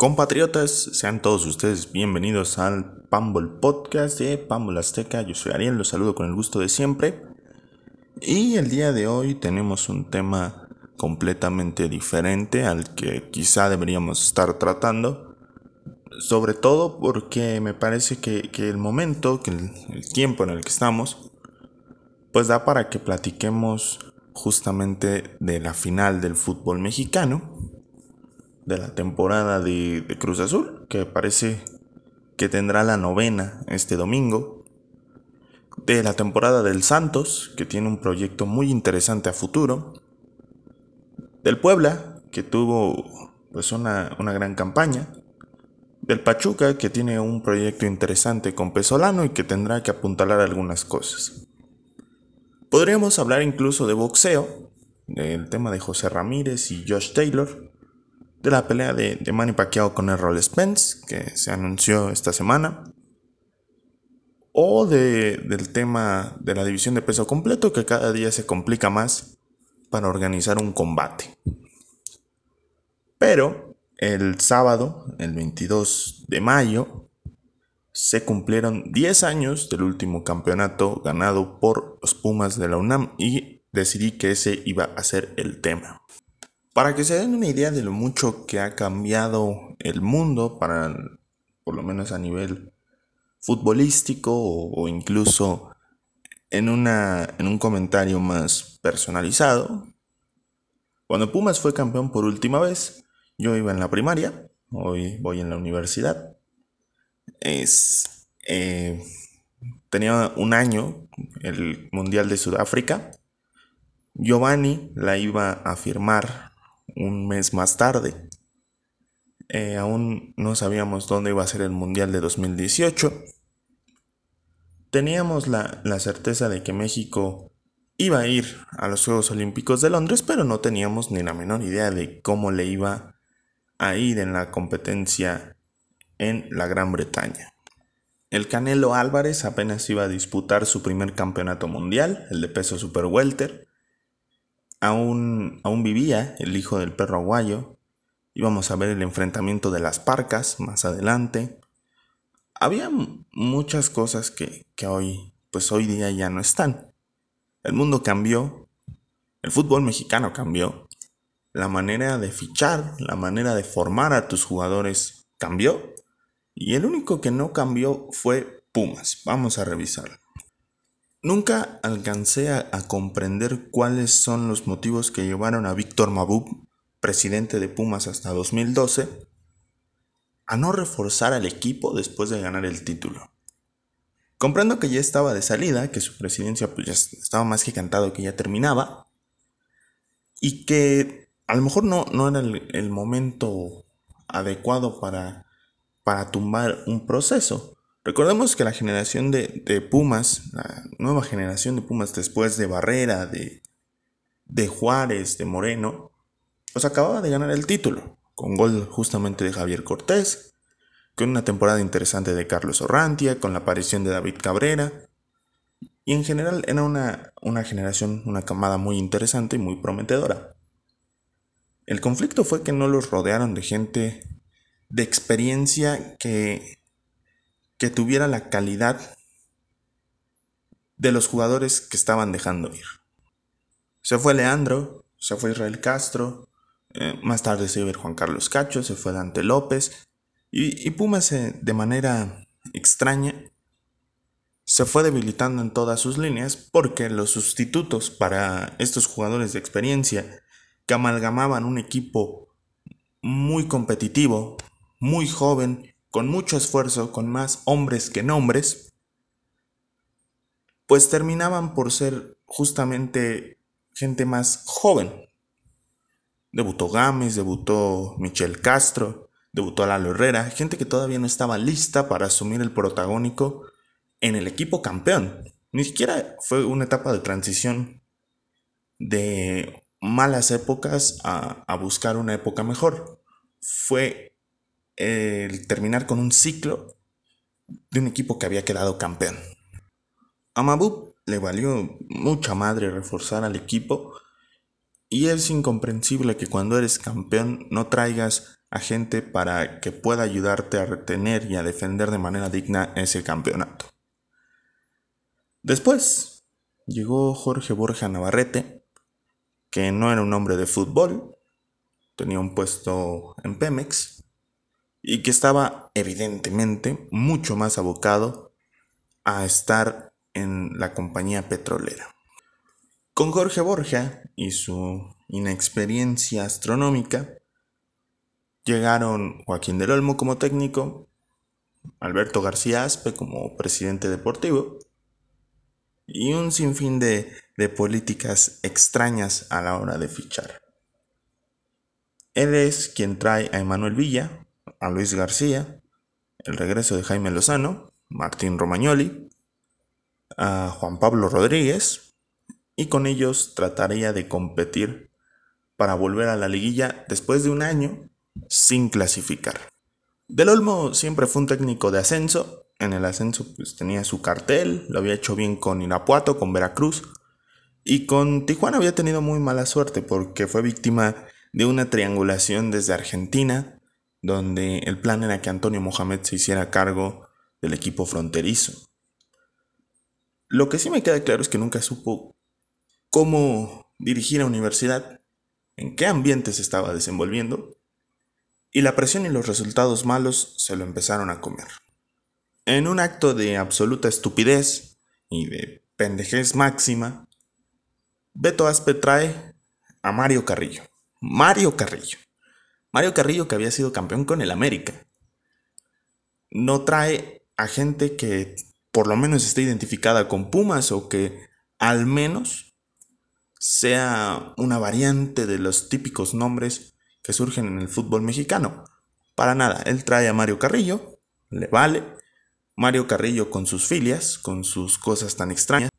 Compatriotas, sean todos ustedes bienvenidos al Pambol Podcast de Pambol Azteca. Yo soy Ariel, los saludo con el gusto de siempre. Y el día de hoy tenemos un tema completamente diferente al que quizá deberíamos estar tratando. Sobre todo porque me parece que, el momento, que el, el tiempo en el que estamos, pues da para que platiquemos justamente de la final del fútbol mexicano de la temporada de, Cruz Azul, que parece que tendrá la novena este domingo. De la temporada del Santos, que tiene un proyecto muy interesante a futuro. Del Puebla, que tuvo pues una, una gran campaña. Del Pachuca, que tiene un proyecto interesante con Pesolano y que tendrá que apuntalar algunas cosas. Podríamos hablar incluso de boxeo, del tema de José Ramírez y Josh Taylor, de la pelea de, Manny Pacquiao con Errol Spence, que se anunció esta semana, o del tema de la división de peso completo, que cada día se complica más para organizar un combate. Pero el sábado, el 22 de mayo, se cumplieron 10 años del último campeonato ganado por los Pumas de la UNAM y decidí que ese iba a ser el tema. Para que se den una idea de lo mucho que ha cambiado el mundo, para, por lo menos a nivel futbolístico o, incluso en, una, en un comentario más personalizado, cuando Pumas fue campeón por última vez, yo iba en la primaria, hoy voy en la universidad. Es, eh, tenía un año el Mundial de Sudáfrica. Giovanni la iba a firmar un mes más tarde. Eh, aún no sabíamos dónde iba a ser el Mundial de 2018. Teníamos la, la certeza de que México iba a ir a los Juegos Olímpicos de Londres, pero no teníamos ni la menor idea de cómo le iba a ir en la competencia en la Gran Bretaña. El Canelo Álvarez apenas iba a disputar su primer campeonato mundial, el de peso super welter, Aún, aún vivía el hijo del perro aguayo. Íbamos a ver el enfrentamiento de las parcas más adelante. Había muchas cosas que, que hoy, pues hoy día ya no están. El mundo cambió, el fútbol mexicano cambió, la manera de fichar, la manera de formar a tus jugadores cambió y el único que no cambió fue Pumas. Vamos a revisarlo. Nunca alcancé a, comprender cuáles son los motivos que llevaron a Víctor Mabub, presidente de Pumas hasta 2012, a no reforzar al equipo después de ganar el título. Comprendo que ya estaba de salida, que su presidencia pues ya estaba más que cantado que ya terminaba, y que a lo mejor no, no era el, momento adecuado para, para tumbar un proceso. Recordemos que la generación de, Pumas, la nueva generación de Pumas después de Barrera, de, de Juárez, de Moreno, pues acababa de ganar el título, con gol justamente de Javier Cortés, con una temporada interesante de Carlos Orrantia, con la aparición de David Cabrera, y en general era una, una generación, una camada muy interesante y muy prometedora. El conflicto fue que no los rodearon de gente de experiencia que que tuviera la calidad de los jugadores que estaban dejando ir. Se fue Leandro, se fue Israel Castro, eh, más tarde se iba Juan Carlos Cacho, se fue Dante López, y, y Pumas de manera extraña se fue debilitando en todas sus líneas porque los sustitutos para estos jugadores de experiencia que amalgamaban un equipo muy competitivo, muy joven con mucho esfuerzo, con más hombres que nombres, pues terminaban por ser justamente gente más joven. Debutó Gámez, debutó Michel Castro, debutó Lalo Herrera, gente que todavía no estaba lista para asumir el protagónico en el equipo campeón. Ni siquiera fue una etapa de transición de malas épocas a, a buscar una época mejor. Fue el terminar con un ciclo de un equipo que había quedado campeón. A Mabub le valió mucha madre reforzar al equipo y es incomprensible que cuando eres campeón no traigas a gente para que pueda ayudarte a retener y a defender de manera digna ese campeonato. Después llegó Jorge Borja Navarrete, que no era un hombre de fútbol, tenía un puesto en Pemex y que estaba evidentemente mucho más abocado a estar en la compañía petrolera. Con Jorge Borja y su inexperiencia astronómica, llegaron Joaquín del Olmo como técnico, Alberto García Aspe como presidente deportivo y un sinfín de, de políticas extrañas a la hora de fichar. Él es quien trae a Emanuel Villa, a Luis García, el regreso de Jaime Lozano, Martín Romagnoli, a Juan Pablo Rodríguez, y con ellos trataría de competir para volver a la liguilla después de un año sin clasificar. Del Olmo siempre fue un técnico de ascenso, en el ascenso pues tenía su cartel, lo había hecho bien con Irapuato, con Veracruz, y con Tijuana había tenido muy mala suerte porque fue víctima de una triangulación desde Argentina, donde el plan era que Antonio Mohamed se hiciera cargo del equipo fronterizo. Lo que sí me queda claro es que nunca supo cómo dirigir a universidad, en qué ambiente se estaba desenvolviendo, y la presión y los resultados malos se lo empezaron a comer. En un acto de absoluta estupidez y de pendejez máxima, Beto Aspe trae a Mario Carrillo. Mario Carrillo. Mario Carrillo que había sido campeón con el América. No trae a gente que por lo menos esté identificada con Pumas o que al menos sea una variante de los típicos nombres que surgen en el fútbol mexicano. Para nada, él trae a Mario Carrillo, le vale. Mario Carrillo con sus filias, con sus cosas tan extrañas,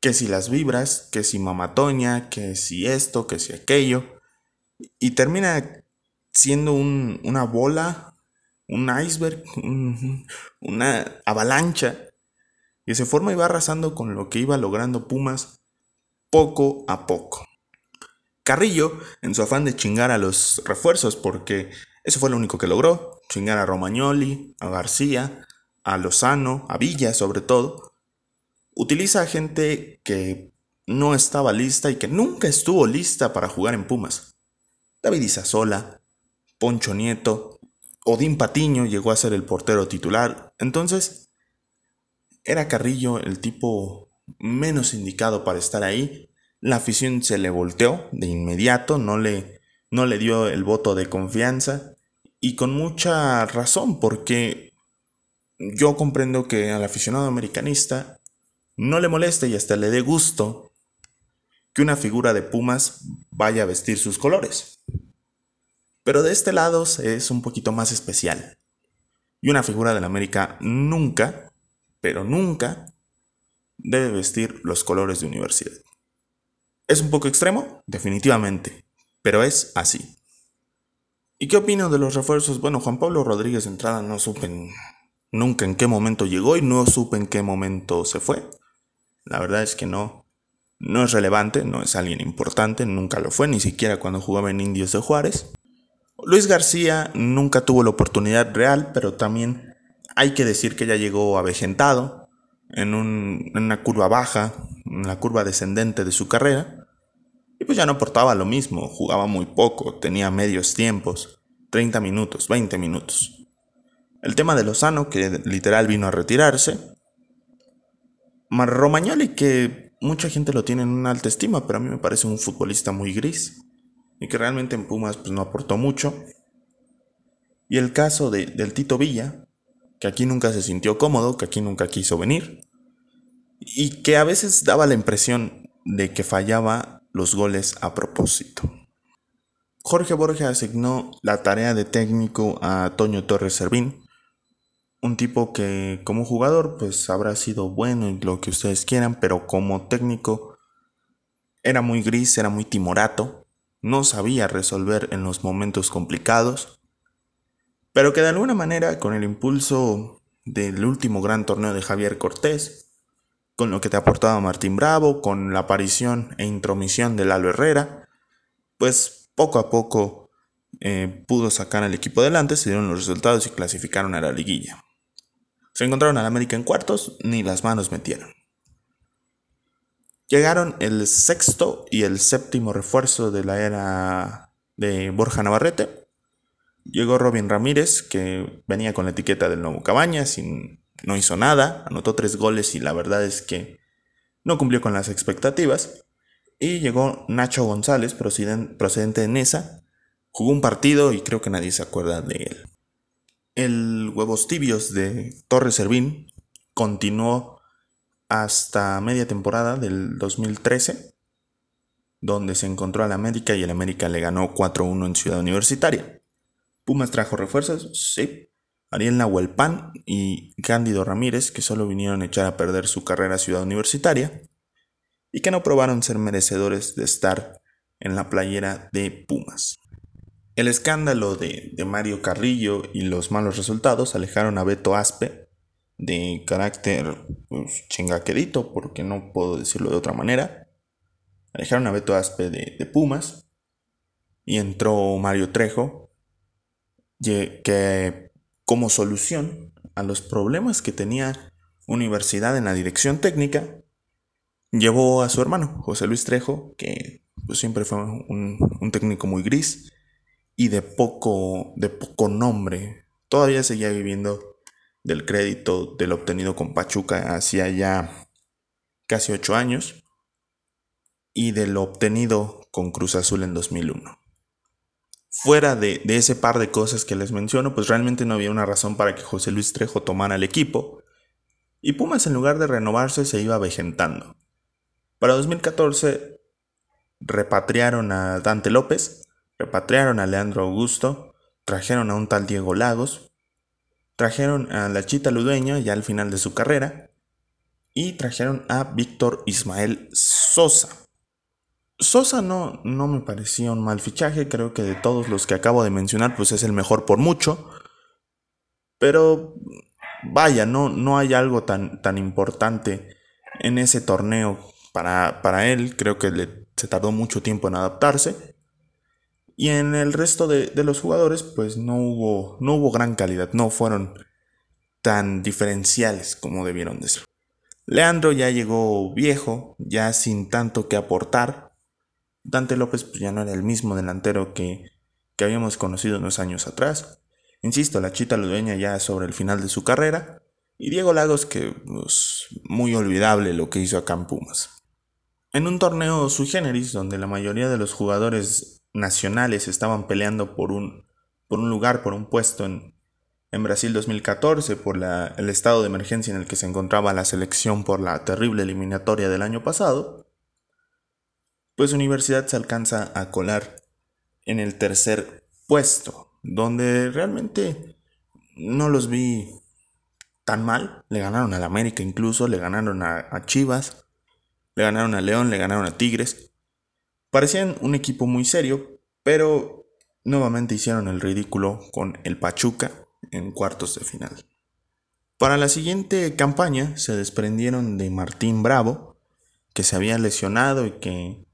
que si las vibras, que si mamatoña, que si esto, que si aquello y termina siendo una bola, un iceberg, una avalancha y se forma y va arrasando con lo que iba logrando Pumas poco a poco. Carrillo, en su afán de chingar a los refuerzos, porque eso fue lo único que logró, chingar a Romagnoli, a García, a Lozano, a Villa sobre todo, utiliza a gente que no estaba lista y que nunca estuvo lista para jugar en Pumas. David Isasola, Poncho Nieto, Odín Patiño llegó a ser el portero titular. Entonces, era Carrillo el tipo menos indicado para estar ahí. La afición se le volteó de inmediato, no le, no le dio el voto de confianza y con mucha razón porque yo comprendo que al aficionado americanista no le moleste y hasta le dé gusto que una figura de Pumas vaya a vestir sus colores. Pero de este lado es un poquito más especial. Y una figura del América nunca, pero nunca, debe vestir los colores de universidad. ¿Es un poco extremo? Definitivamente, pero es así. ¿Y qué opino de los refuerzos? Bueno, Juan Pablo Rodríguez de entrada no supe nunca en qué momento llegó y no supe en qué momento se fue. La verdad es que no, no es relevante, no es alguien importante, nunca lo fue, ni siquiera cuando jugaba en Indios de Juárez. Luis García nunca tuvo la oportunidad real, pero también hay que decir que ya llegó avejentado en, una curva baja, en la curva descendente de su carrera. Y pues ya no aportaba lo mismo, jugaba muy poco, tenía medios tiempos, 30 minutos, 20 minutos. El tema de Lozano, que literal vino a retirarse. Romagnoli, que mucha gente lo tiene en una alta estima, pero a mí me parece un futbolista muy gris y que realmente en Pumas pues, no aportó mucho. Y el caso de, del Tito Villa, que aquí nunca se sintió cómodo, que aquí nunca quiso venir y que a veces daba la impresión de que fallaba los goles a propósito. Jorge Borges asignó la tarea de técnico a Toño Torres Servín, un tipo que como jugador pues habrá sido bueno y lo que ustedes quieran, pero como técnico era muy gris, era muy timorato, no sabía resolver en los momentos complicados, pero que de alguna manera con el impulso del último gran torneo de Javier Cortés, con lo que te aportaba Martín Bravo, con la aparición e intromisión de Lalo Herrera, pues poco a poco eh, pudo sacar al equipo adelante, se dieron los resultados y clasificaron a la liguilla. Se encontraron al América en cuartos, ni las manos metieron. Llegaron el sexto y el séptimo refuerzo de la era de Borja Navarrete. Llegó Robin Ramírez, que venía con la etiqueta del nuevo Cabañas y no hizo nada, anotó tres goles y la verdad es que no cumplió con las expectativas. Y llegó Nacho González, procedente de Nesa. Jugó un partido y creo que nadie se acuerda de él. El Huevos Tibios de Torres Servín continuó hasta media temporada del 2013, donde se encontró al América y el América le ganó 4-1 en Ciudad Universitaria. Pumas trajo refuerzos, sí. Ariel Nahuelpan y Cándido Ramírez, que solo vinieron a echar a perder su carrera a Ciudad Universitaria y que no probaron ser merecedores de estar en la playera de Pumas. El escándalo de, Mario Carrillo y los malos resultados alejaron a Beto Aspe, de carácter pues, porque no puedo decirlo de otra manera. Alejaron a Beto Aspe de, de Pumas y entró Mario Trejo, que como solución a los problemas que tenía Universidad en la dirección técnica, llevó a su hermano, José Luis Trejo, que pues, siempre fue un, técnico muy gris y de poco, de poco nombre. Todavía seguía viviendo del crédito del obtenido con Pachuca hacía ya casi ocho años y de lo obtenido con Cruz Azul en 2001 fuera de, ese par de cosas que les menciono, pues realmente no había una razón para que José Luis Trejo tomara el equipo. Y Pumas en lugar de renovarse se iba vejentando. Para 2014 repatriaron a Dante López, repatriaron a Leandro Augusto, trajeron a un tal Diego Lagos, trajeron a la Chita Ludueña ya al final de su carrera y trajeron a Víctor Ismael Sosa. Sosa no, no me parecía un mal fichaje, creo que de todos los que acabo de mencionar, pues es el mejor por mucho. Pero vaya, no, no hay algo tan, tan importante en ese torneo para, para él, creo que le, se tardó mucho tiempo en adaptarse. Y en el resto de, de, los jugadores, pues no hubo, no hubo gran calidad, no fueron tan diferenciales como debieron de ser. Leandro ya llegó viejo, ya sin tanto que aportar, Dante López pues, ya no era el mismo delantero que, habíamos conocido unos años atrás. Insisto, la Chita Ludeña ya sobre el final de su carrera. Y Diego Lagos que pues, muy olvidable lo que hizo acá en Pumas. En un torneo sui generis donde la mayoría de los jugadores nacionales estaban peleando por un, por un lugar, por un puesto en, en Brasil 2014, por el estado de emergencia en el que se encontraba la selección por la terrible eliminatoria del año pasado, pues Universidad se alcanza a colar en el tercer puesto, donde realmente no los vi tan mal. Le ganaron al América incluso, le ganaron a, Chivas, le ganaron a León, le ganaron a Tigres. Parecían un equipo muy serio, pero nuevamente hicieron el ridículo con el Pachuca en cuartos de final. Para la siguiente campaña se desprendieron de Martín Bravo, que se había lesionado y que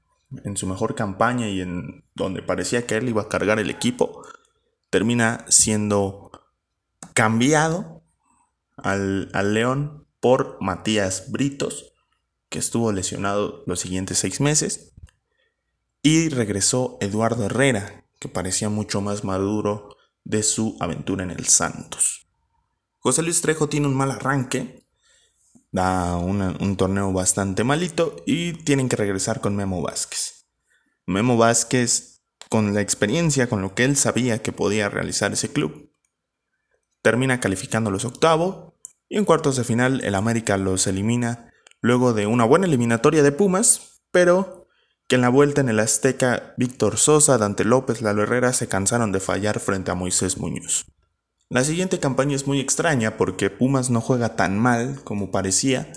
en su mejor campaña y en donde parecía que él iba a cargar el equipo, termina siendo cambiado al, León por Matías Britos, que estuvo lesionado los siguientes seis meses, y regresó Eduardo Herrera, que parecía mucho más maduro de su aventura en el Santos. José Luis Trejo tiene un mal arranque, da un torneo bastante malito y tienen que regresar con Memo Vázquez. Memo Vázquez, con la experiencia, con lo que él sabía que podía realizar ese club, termina calificando los octavos y en cuartos de final el América los elimina luego de una buena eliminatoria de Pumas, pero que en la vuelta en el Azteca Víctor Sosa, Dante López, Lalo Herrera se cansaron de fallar frente a Moisés Muñoz. La siguiente campaña es muy extraña porque Pumas no juega tan mal como parecía,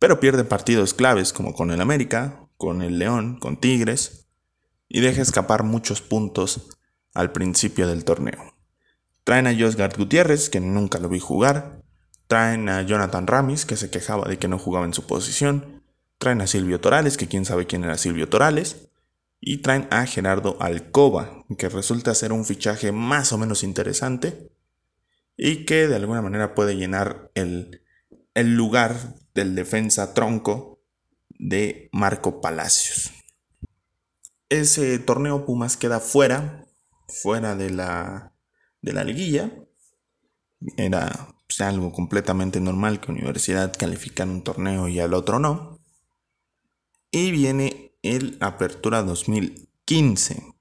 pero pierde partidos claves como con el América, con el León, con Tigres, y deja escapar muchos puntos al principio del torneo. Traen a Josgard Gutiérrez, que nunca lo vi jugar, traen a Jonathan Ramis, que se quejaba de que no jugaba en su posición, traen a Silvio Torales, que quién sabe quién era Silvio Torales, y traen a Gerardo Alcoba, que resulta ser un fichaje más o menos interesante y que de alguna manera puede llenar el, el lugar del defensa tronco de Marco Palacios. Ese torneo Pumas queda fuera, fuera de la, de la liguilla. Era pues, algo completamente normal que Universidad calificara un torneo y al otro no. Y viene el Apertura 2015.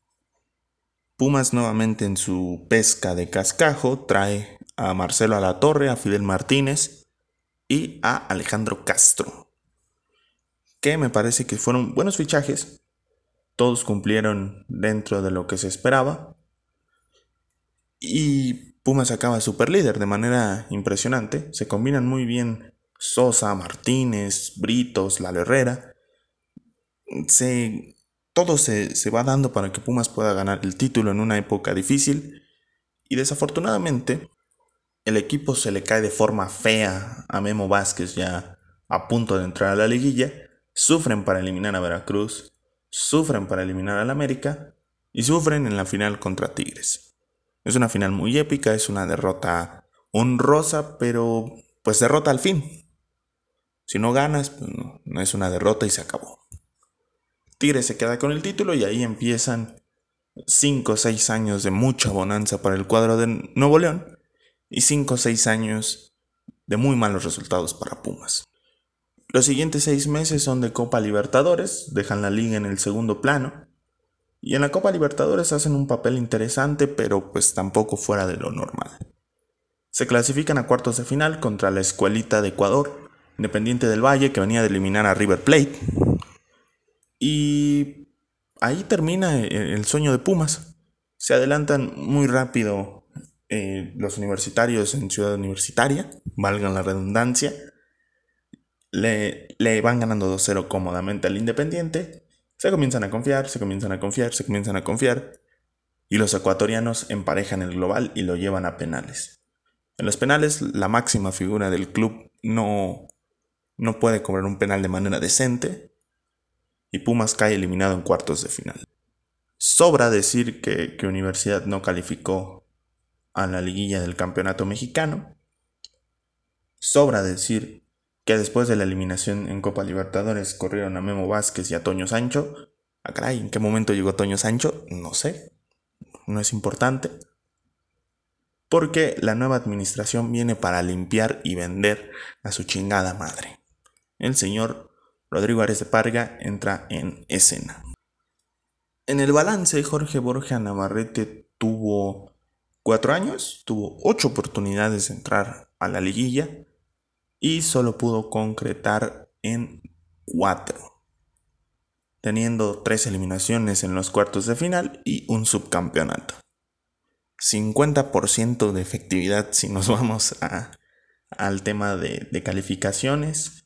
Pumas nuevamente en su pesca de cascajo trae a Marcelo Alatorre, a Fidel Martínez y a Alejandro Castro. Que me parece que fueron buenos fichajes. Todos cumplieron dentro de lo que se esperaba. Y Pumas acaba super líder de manera impresionante. Se combinan muy bien Sosa, Martínez, Britos, La Herrera. Se, todo se, se va dando para que Pumas pueda ganar el título en una época difícil. Y desafortunadamente, el equipo se le cae de forma fea a Memo Vázquez ya a punto de entrar a la liguilla. Sufren para eliminar a Veracruz. Sufren para eliminar al América. Y sufren en la final contra Tigres. Es una final muy épica, es una derrota honrosa, pero pues derrota al fin. Si no ganas, pues no, no es una derrota y se acabó. Tigres se queda con el título y ahí empiezan 5 o 6 años de mucha bonanza para el cuadro de Nuevo León y 5 o 6 años de muy malos resultados para Pumas. Los siguientes 6 meses son de Copa Libertadores, dejan la liga en el segundo plano y en la Copa Libertadores hacen un papel interesante pero pues tampoco fuera de lo normal. Se clasifican a cuartos de final contra la Escuelita de Ecuador, Independiente del Valle que venía de eliminar a River Plate. Y ahí termina el sueño de Pumas. Se adelantan muy rápido eh, los universitarios en Ciudad Universitaria, valgan la redundancia, le, le van ganando 2-0 cómodamente al Independiente, se comienzan a confiar, se comienzan a confiar, se comienzan a confiar, y los ecuatorianos emparejan el global y lo llevan a penales. En los penales, la máxima figura del club no, no puede cobrar un penal de manera decente, y Pumas cae eliminado en cuartos de final. Sobra decir que, que Universidad no calificó a la liguilla del campeonato mexicano. Sobra decir que después de la eliminación en Copa Libertadores corrieron a Memo Vázquez y a Toño Sancho. Ah, caray, ¿en qué momento llegó Toño Sancho? No sé. No es importante. Porque la nueva administración viene para limpiar y vender a su chingada madre. El señor Rodrigo Ares de Parga entra en escena. En el balance, Jorge Borja Navarrete tuvo cuatro años, tuvo ocho oportunidades de entrar a la liguilla y solo pudo concretar en cuatro, teniendo tres eliminaciones en los cuartos de final y un subcampeonato. 50% de efectividad si nos vamos al tema de, de calificaciones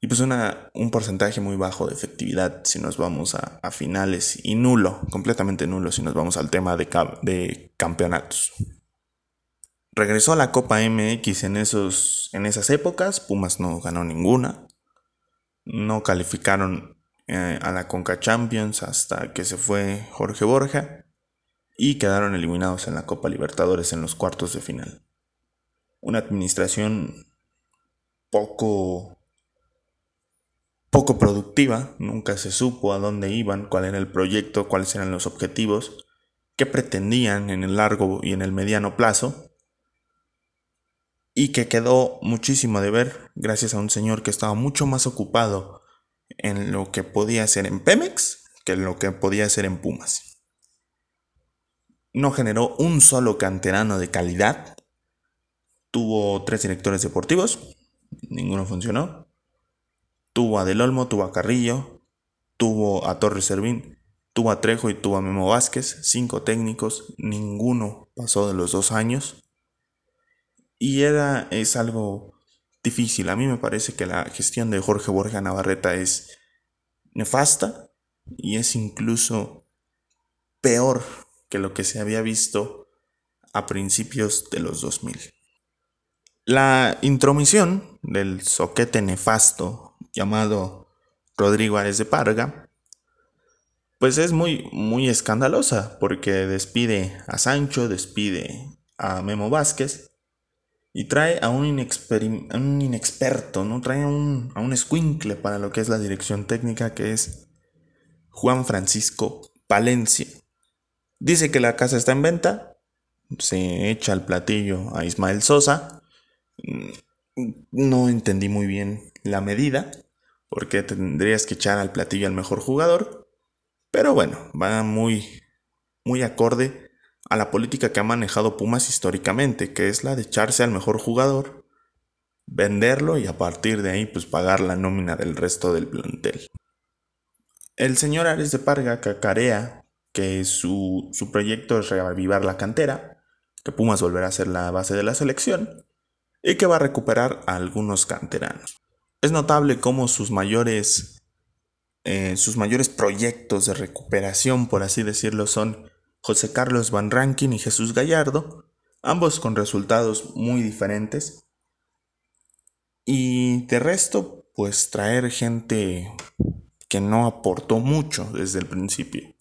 y pues una, un porcentaje muy bajo de efectividad si nos vamos a, finales y nulo, completamente nulo si nos vamos al tema de, de campeonatos. Regresó a la Copa MX en, esos, en esas épocas, Pumas no ganó ninguna, no calificaron eh, a la Conca Champions hasta que se fue Jorge Borja y quedaron eliminados en la Copa Libertadores en los cuartos de final. Una administración poco poco productiva, nunca se supo a dónde iban, cuál era el proyecto, cuáles eran los objetivos, qué pretendían en el largo y en el mediano plazo, y que quedó muchísimo de ver gracias a un señor que estaba mucho más ocupado en lo que podía hacer en Pemex que en lo que podía hacer en Pumas. No generó un solo canterano de calidad. Tuvo tres directores deportivos, ninguno funcionó. Tuvo a Del Olmo, tuvo a Carrillo, tuvo a Torres Servín, tuvo a Trejo y tuvo a Memo Vázquez, cinco técnicos, ninguno pasó de los dos años. Y era, es algo difícil. A mí me parece que la gestión de Jorge Borja Navarreta es nefasta y es incluso peor que lo que se había visto a principios de los 2000. La intromisión del soquete nefasto llamado Rodrigo Ares de Parga, pues es muy, muy escandalosa porque despide a Sancho, despide a Memo Vázquez y trae a un, inexperto, ¿no? Trae a un, a un squinkle para lo que es la dirección técnica que es Juan Francisco Palencia. Dice que la casa está en venta, se echa al platillo a Ismael Sosa. No entendí muy bien la medida, porque tendrías que echar al platillo al mejor jugador. Pero bueno, va muy, muy acorde a la política que ha manejado Pumas históricamente, que es la de echarse al mejor jugador, venderlo y a partir de ahí pues pagar la nómina del resto del plantel. El señor Ares de Parga cacarea que su, su proyecto es reavivar la cantera, que Pumas volverá a ser la base de la selección y que va a recuperar a algunos canteranos. Es notable cómo sus mayores, eh, sus mayores proyectos de recuperación, por así decirlo, son José Carlos Van Rankin y Jesús Gallardo, ambos con resultados muy diferentes. Y de resto, pues traer gente que no aportó mucho desde el principio.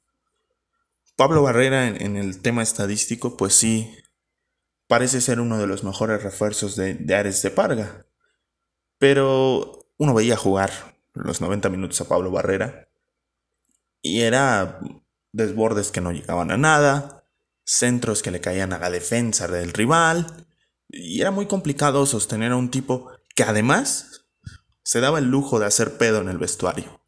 Pablo Barrera en, el tema estadístico, pues sí, parece ser uno de los mejores refuerzos de, de Ares de Parga. Pero uno veía jugar los 90 minutos a Pablo Barrera y era desbordes que no llegaban a nada, centros que le caían a la defensa del rival, y era muy complicado sostener a un tipo que además se daba el lujo de hacer pedo en el vestuario.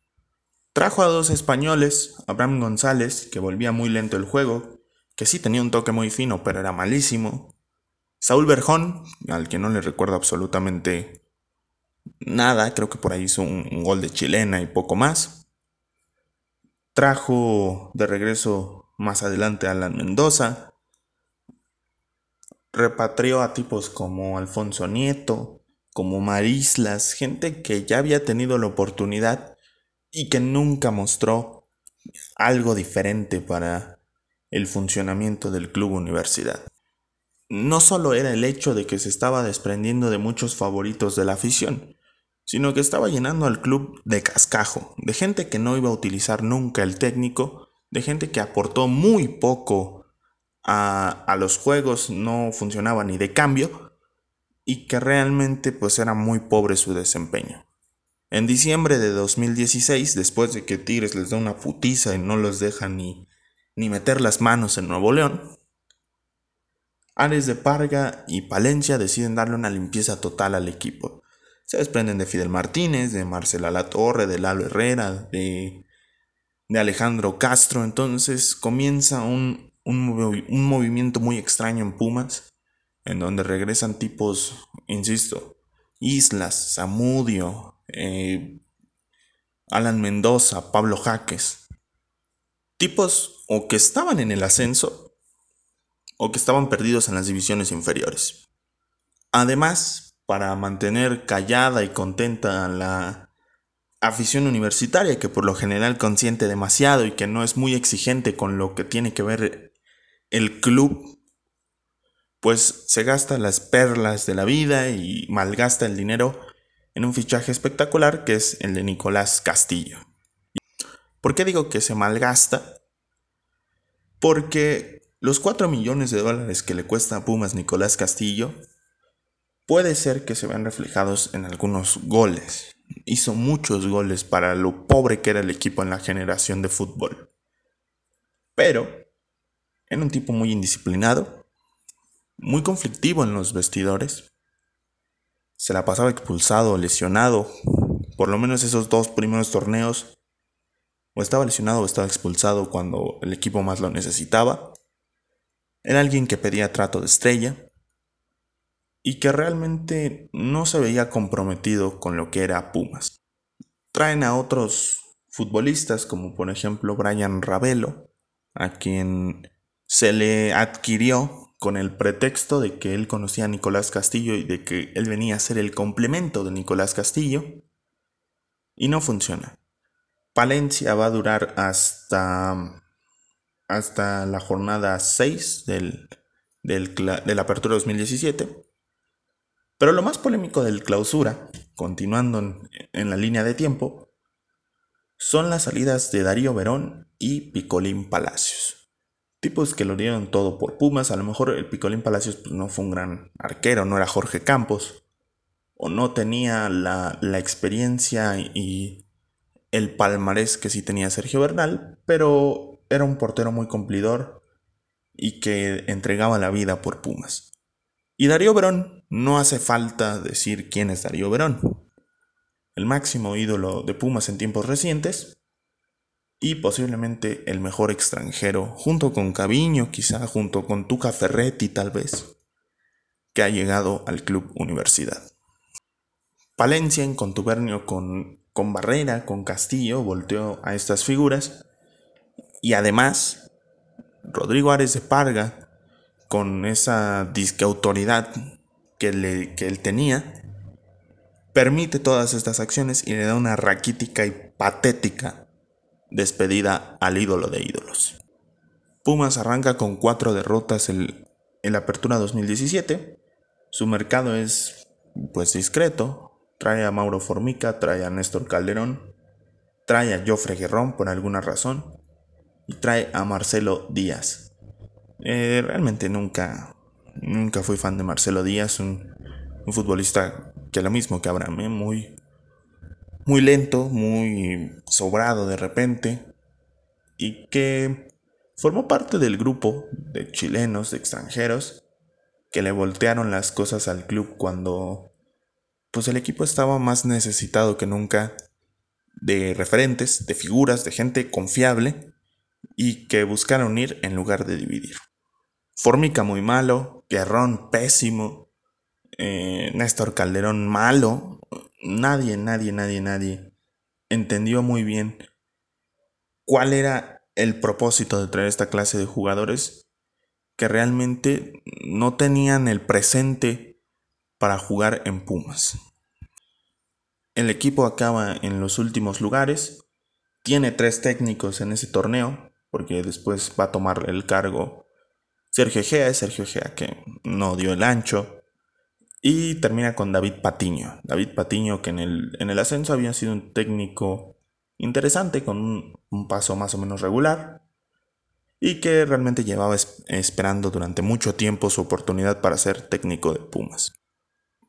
Trajo a dos españoles, Abraham González, que volvía muy lento el juego, que sí tenía un toque muy fino, pero era malísimo. Saúl Berjón, al que no le recuerdo absolutamente nada, creo que por ahí hizo un, gol de chilena y poco más. Trajo de regreso más adelante a Alan Mendoza. Repatrió a tipos como Alfonso Nieto, como Marislas, gente que ya había tenido la oportunidad y que nunca mostró algo diferente para el funcionamiento del club universidad. No solo era el hecho de que se estaba desprendiendo de muchos favoritos de la afición, sino que estaba llenando al club de cascajo, de gente que no iba a utilizar nunca el técnico, de gente que aportó muy poco a, a los juegos, no funcionaba ni de cambio, y que realmente pues era muy pobre su desempeño. En diciembre de 2016, después de que Tigres les da una putiza y no los deja ni, ni meter las manos en Nuevo León, Ares de Parga y Palencia deciden darle una limpieza total al equipo. Se desprenden de Fidel Martínez, de Marcela Latorre, de Lalo Herrera, de, de Alejandro Castro. Entonces comienza un, un, un movimiento muy extraño en Pumas, en donde regresan tipos, insisto, Islas, Zamudio, eh, Alan Mendoza, Pablo Jaques. Tipos o que estaban en el ascenso o que estaban perdidos en las divisiones inferiores. Además, para mantener callada y contenta a la afición universitaria, que por lo general consiente demasiado y que no es muy exigente con lo que tiene que ver el club, pues se gasta las perlas de la vida y malgasta el dinero en un fichaje espectacular que es el de Nicolás Castillo. ¿Por qué digo que se malgasta? Porque los 4 millones de dólares que le cuesta a Pumas Nicolás Castillo puede ser que se vean reflejados en algunos goles. Hizo muchos goles para lo pobre que era el equipo en la generación de fútbol. Pero era un tipo muy indisciplinado, muy conflictivo en los vestidores, se la pasaba expulsado, lesionado. Por lo menos esos dos primeros torneos. O estaba lesionado o estaba expulsado cuando el equipo más lo necesitaba. Era alguien que pedía trato de estrella. Y que realmente no se veía comprometido con lo que era Pumas. Traen a otros futbolistas como por ejemplo Brian Ravelo, a quien se le adquirió con el pretexto de que él conocía a Nicolás Castillo y de que él venía a ser el complemento de Nicolás Castillo. Y no funciona. Palencia va a durar hasta, hasta la jornada 6 del, de la apertura 2017. Pero lo más polémico del clausura, continuando en, en la línea de tiempo, son las salidas de Darío Verón y Picolín Palacios. Tipos que lo dieron todo por Pumas, a lo mejor el Picolín Palacios pues, no fue un gran arquero, no era Jorge Campos, o no tenía la, la experiencia y el palmarés que sí tenía Sergio Bernal, pero era un portero muy cumplidor y que entregaba la vida por Pumas. Y Darío Verón, no hace falta decir quién es Darío Verón. El máximo ídolo de Pumas en tiempos recientes y posiblemente el mejor extranjero, junto con Caviño, quizá junto con Tuca Ferretti tal vez, que ha llegado al club Universidad. Palencia en contubernio con, con Barrera, con Castillo, volteó a estas figuras y además Rodrigo Ares de Parga, con esa disque autoridad que, le, que él tenía, permite todas estas acciones y le da una raquítica y patética despedida al ídolo de ídolos. Pumas arranca con cuatro derrotas en la apertura 2017. Su mercado es pues discreto. Trae a Mauro Formica, trae a Néstor Calderón, trae a Joffre Guerrón por alguna razón y trae a Marcelo Díaz. Eh, realmente nunca, nunca fui fan de Marcelo Díaz, un, futbolista que lo mismo que Abraham, ¿eh? muy, muy lento, muy sobrado de repente y que formó parte del grupo de chilenos, de extranjeros, que le voltearon las cosas al club cuando pues el equipo estaba más necesitado que nunca de referentes, de figuras, de gente confiable y que buscaron unir en lugar de dividir. Formica muy malo, Guerrón pésimo, eh, Néstor Calderón malo, nadie, nadie, nadie, nadie entendió muy bien cuál era el propósito de traer esta clase de jugadores que realmente no tenían el presente para jugar en Pumas. El equipo acaba en los últimos lugares, tiene tres técnicos en ese torneo, porque después va a tomar el cargo Sergio Gea, Sergio Gea que no dio el ancho. Y termina con David Patiño. David Patiño que en el, en el ascenso había sido un técnico interesante, con un, paso más o menos regular. Y que realmente llevaba esperando durante mucho tiempo su oportunidad para ser técnico de Pumas.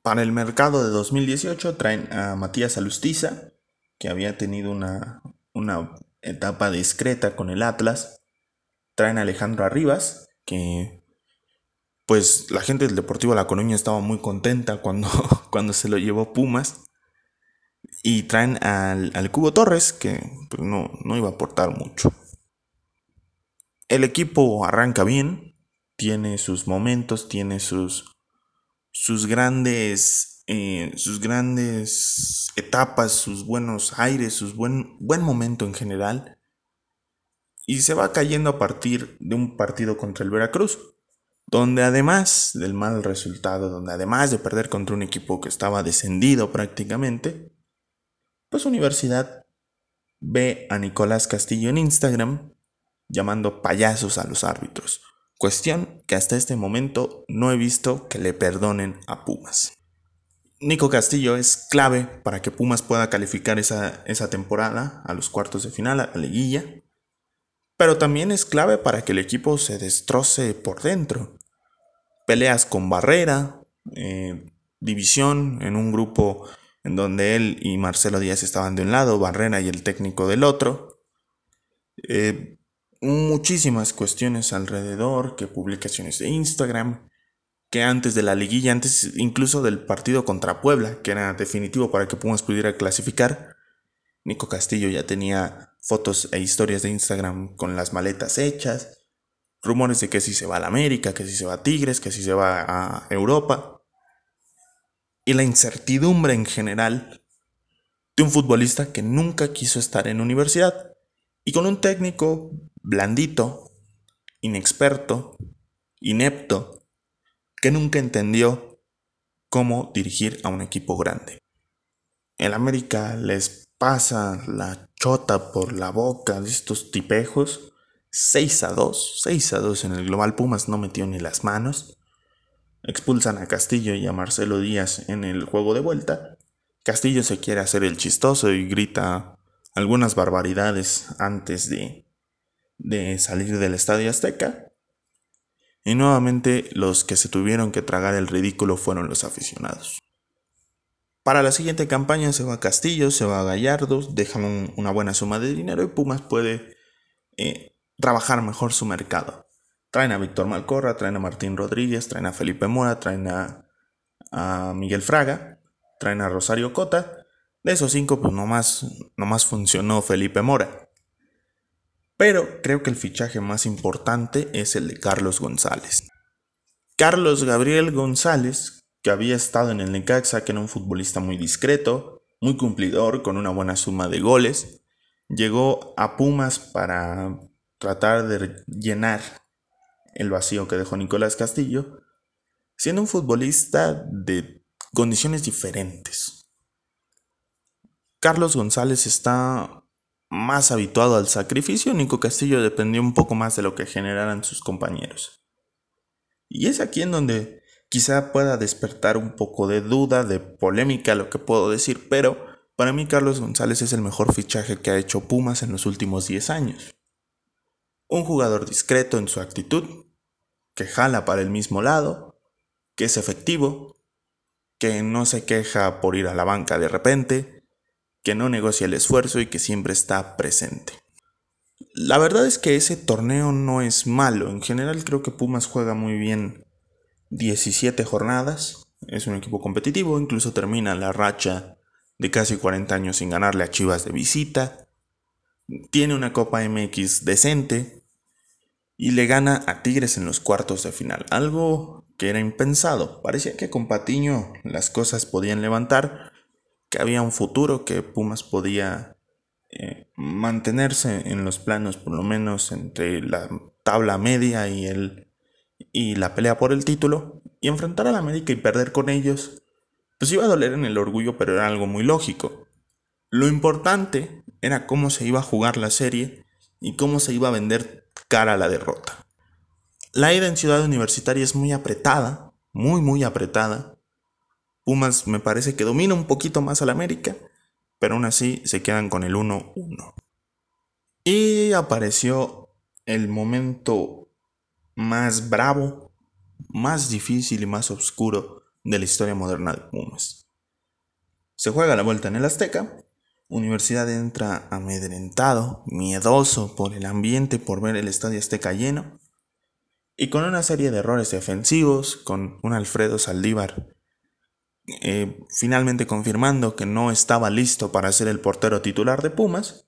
Para el mercado de 2018 traen a Matías Alustiza, que había tenido una, una etapa discreta con el Atlas. Traen a Alejandro Arribas, que pues la gente del Deportivo La Coruña estaba muy contenta cuando, cuando se lo llevó Pumas. Y traen al, Cubo Torres, que pues, no, no iba a aportar mucho. El equipo arranca bien, tiene sus momentos, tiene sus, sus grandes eh, sus grandes etapas, sus buenos aires, su buen, buen momento en general. Y se va cayendo a partir de un partido contra el Veracruz, donde además del mal resultado, donde además de perder contra un equipo que estaba descendido prácticamente, pues Universidad ve a Nicolás Castillo en Instagram llamando payasos a los árbitros. Cuestión que hasta este momento no he visto que le perdonen a Pumas. Nico Castillo es clave para que Pumas pueda calificar esa, esa, temporada a los cuartos de final, a la liguilla. Pero también es clave para que el equipo se destroce por dentro. Peleas con Barrera, eh, división en un grupo en donde él y Marcelo Díaz estaban de un lado, Barrera y el técnico del otro. Eh, muchísimas cuestiones alrededor, que publicaciones de Instagram, que antes de la liguilla, antes incluso del partido contra Puebla, que era definitivo para que Pumas pudiera clasificar, Nico Castillo ya tenía fotos e historias de Instagram con las maletas hechas, rumores de que si se va a la América, que si se va a Tigres, que si se va a Europa, y la incertidumbre en general de un futbolista que nunca quiso estar en universidad y con un técnico blandito, inexperto, inepto, que nunca entendió cómo dirigir a un equipo grande. El América les pasa la chota por la boca de estos tipejos. 6 a 2, 6 a 2 en el Global Pumas no metió ni las manos. Expulsan a Castillo y a Marcelo Díaz en el juego de vuelta. Castillo se quiere hacer el chistoso y grita algunas barbaridades antes de, de salir del Estadio Azteca. Y nuevamente los que se tuvieron que tragar el ridículo fueron los aficionados. Para la siguiente campaña se va a Castillo, se va a Gallardo, dejan una buena suma de dinero y Pumas puede eh, trabajar mejor su mercado. Traen a Víctor Malcorra, traen a Martín Rodríguez, traen a Felipe Mora, traen a, Miguel Fraga, traen a Rosario Cota. De esos cinco, pues nomás, nomás funcionó Felipe Mora. Pero creo que el fichaje más importante es el de Carlos González. Carlos Gabriel González, que había estado en el Necaxa, que era un futbolista muy discreto, muy cumplidor, con una buena suma de goles, llegó a Pumas para tratar de llenar el vacío que dejó Nicolás Castillo, siendo un futbolista de condiciones diferentes. Carlos González está más habituado al sacrificio, Nico Castillo dependió un poco más de lo que generaran sus compañeros. Y es aquí en donde quizá pueda despertar un poco de duda, de polémica lo que puedo decir, pero para mí Carlos González es el mejor fichaje que ha hecho Pumas en los últimos 10 años. Un jugador discreto en su actitud, que jala para el mismo lado, que es efectivo, que no se queja por ir a la banca de repente, que no negocia el esfuerzo y que siempre está presente. La verdad es que ese torneo no es malo, en general creo que Pumas juega muy bien 17 jornadas, es un equipo competitivo, incluso termina la racha de casi 40 años sin ganarle a Chivas de visita, tiene una Copa MX decente, y le gana a Tigres en los cuartos de final. Algo que era impensado. Parecía que con Patiño las cosas podían levantar, que había un futuro, que Pumas podía eh, mantenerse en los planos, por lo menos entre la tabla media y, el, y la pelea por el título, y enfrentar a la América y perder con ellos, pues iba a doler en el orgullo, pero era algo muy lógico. Lo importante era cómo se iba a jugar la serie y cómo se iba a vender cara a la derrota. La ida en Ciudad Universitaria es muy apretada, muy muy apretada. Pumas me parece que domina un poquito más al América, pero aún así se quedan con el 1-1. Y apareció el momento más bravo, más difícil y más oscuro de la historia moderna de Pumas. Se juega la vuelta en el Azteca Universidad entra amedrentado, miedoso por el ambiente, por ver el estadio Azteca lleno, y con una serie de errores defensivos, con un Alfredo Saldívar eh, finalmente confirmando que no estaba listo para ser el portero titular de Pumas,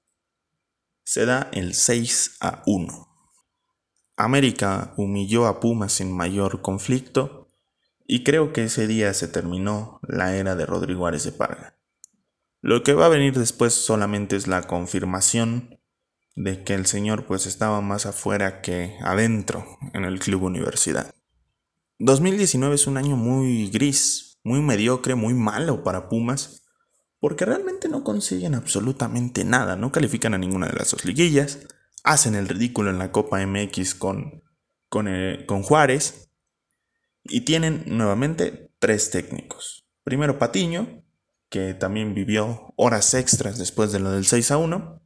se da el 6 a 1. América humilló a Pumas sin mayor conflicto y creo que ese día se terminó la era de Rodrigo Ares de Parga. Lo que va a venir después solamente es la confirmación de que el señor pues estaba más afuera que adentro en el club universidad. 2019 es un año muy gris, muy mediocre, muy malo para Pumas, porque realmente no consiguen absolutamente nada, no califican a ninguna de las dos liguillas, hacen el ridículo en la Copa MX con, con, eh, con Juárez y tienen nuevamente tres técnicos. Primero Patiño, que también vivió horas extras después de lo del 6 a 1.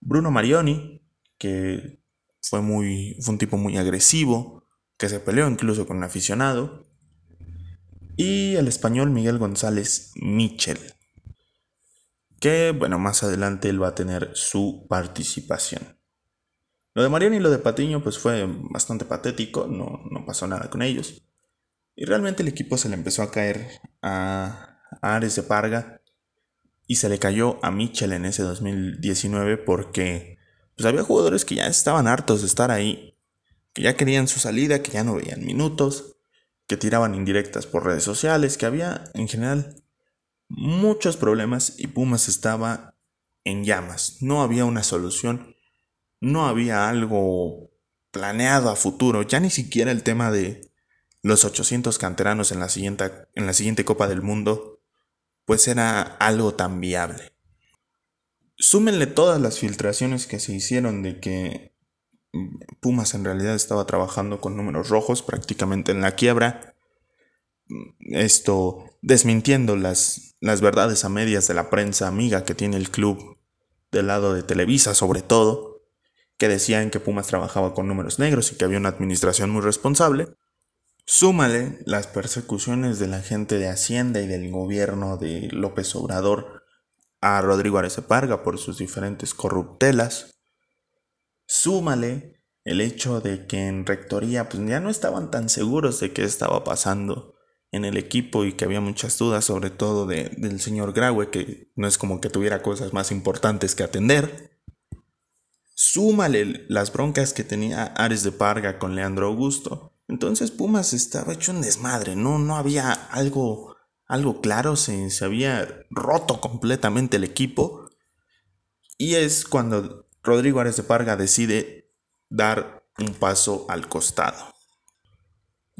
Bruno Marioni, que fue, muy, fue un tipo muy agresivo, que se peleó incluso con un aficionado. Y el español Miguel González Michel, que bueno, más adelante él va a tener su participación. Lo de Marioni y lo de Patiño pues fue bastante patético, no, no pasó nada con ellos. Y realmente el equipo se le empezó a caer a, Ares de Parga y se le cayó a Mitchell en ese 2019 porque pues había jugadores que ya estaban hartos de estar ahí, que ya querían su salida, que ya no veían minutos, que tiraban indirectas por redes sociales, que había en general muchos problemas y Pumas estaba en llamas. No había una solución, no había algo planeado a futuro, ya ni siquiera el tema de los 800 canteranos en la siguiente, en la siguiente Copa del Mundo pues era algo tan viable. Súmenle todas las filtraciones que se hicieron de que Pumas en realidad estaba trabajando con números rojos prácticamente en la quiebra. Esto desmintiendo las, las verdades a medias de la prensa amiga que tiene el club del lado de Televisa sobre todo, que decían que Pumas trabajaba con números negros y que había una administración muy responsable. Súmale las persecuciones de la gente de Hacienda y del gobierno de López Obrador a Rodrigo Parga por sus diferentes corruptelas. Súmale el hecho de que en rectoría pues ya no estaban tan seguros de qué estaba pasando en el equipo y que había muchas dudas, sobre todo del señor Graue, que no es como que tuviera cosas más importantes que atender. Súmale las broncas que tenía Ares de Parga con Leandro Augusto. Entonces Pumas estaba hecho un desmadre, no, no había algo, algo claro, se, se había roto completamente el equipo. Y es cuando Rodrigo Ares de Parga decide dar un paso al costado.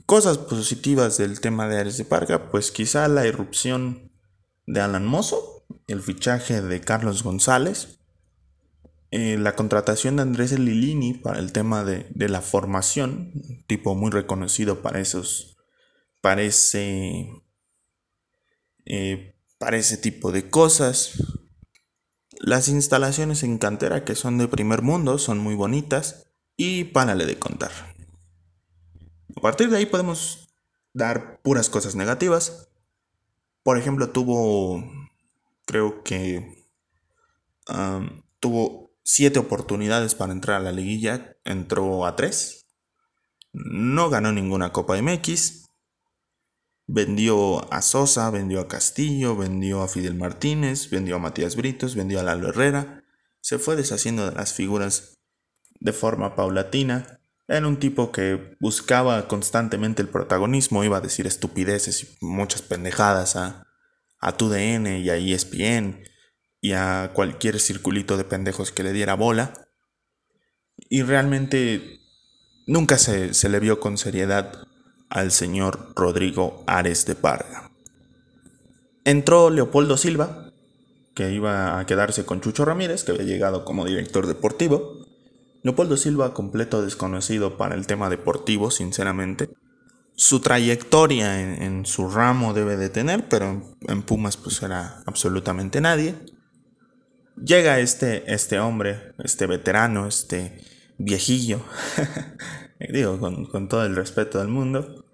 Cosas positivas del tema de Ares de Parga, pues quizá la irrupción de Alan Mozo, el fichaje de Carlos González, eh, la contratación de Andrés Lilini para el tema de, la formación, tipo muy reconocido para esos, para ese, eh, para ese tipo de cosas. Las instalaciones en cantera que son de primer mundo son muy bonitas y pánale de contar. A partir de ahí podemos dar puras cosas negativas. Por ejemplo, tuvo, creo que tuvo siete oportunidades para entrar a la liguilla, entró a tres. No ganó ninguna Copa MX. Vendió a Sosa, vendió a Castillo, vendió a Fidel Martínez, vendió a Matías Britos, vendió a Lalo Herrera. Se fue deshaciendo de las figuras de forma paulatina era un tipo que buscaba constantemente el protagonismo, iba a decir estupideces y muchas pendejadas a, a TUDN y a ESPN y a cualquier circulito de pendejos que le diera bola. Y realmente nunca se, se le vio con seriedad al señor Rodrigo Ares de Parga. Entró Leopoldo Silva, que iba a quedarse con Chucho Ramírez, que había llegado como director deportivo. Leopoldo Silva, completo desconocido para el tema deportivo, sinceramente. Su trayectoria en, su ramo debe de tener, pero en, Pumas pues era absolutamente nadie. Llega este, este hombre, este veterano, este viejillo, digo con, todo el respeto del mundo,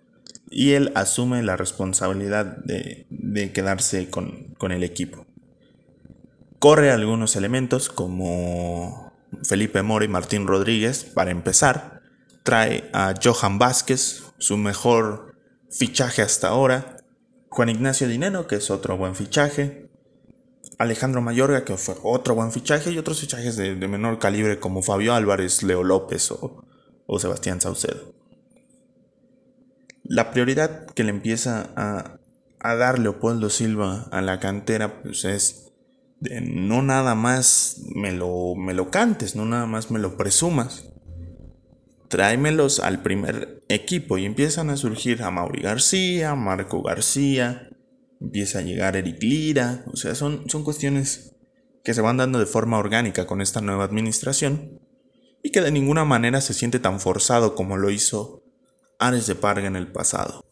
y él asume la responsabilidad de, quedarse con, con el equipo. Corre algunos elementos como Felipe Mora y Martín Rodríguez, para empezar. Trae a Johan Vázquez, su mejor fichaje hasta ahora. Juan Ignacio Dineno, que es otro buen fichaje. Alejandro Mayorga, que fue otro buen fichaje. Y otros fichajes de, menor calibre como Fabio Álvarez, Leo López o, Sebastián Saucedo. La prioridad que le empieza a, dar Leopoldo Silva a la cantera pues es no nada más me lo, me lo cantes, no nada más me lo presumas. Tráemelos al primer equipo y empiezan a surgir a Mauri García, Marco García, empieza a llegar Eric Lira, o sea, son, son cuestiones que se van dando de forma orgánica con esta nueva administración y que de ninguna manera se siente tan forzado como lo hizo Ares de Parga en el pasado.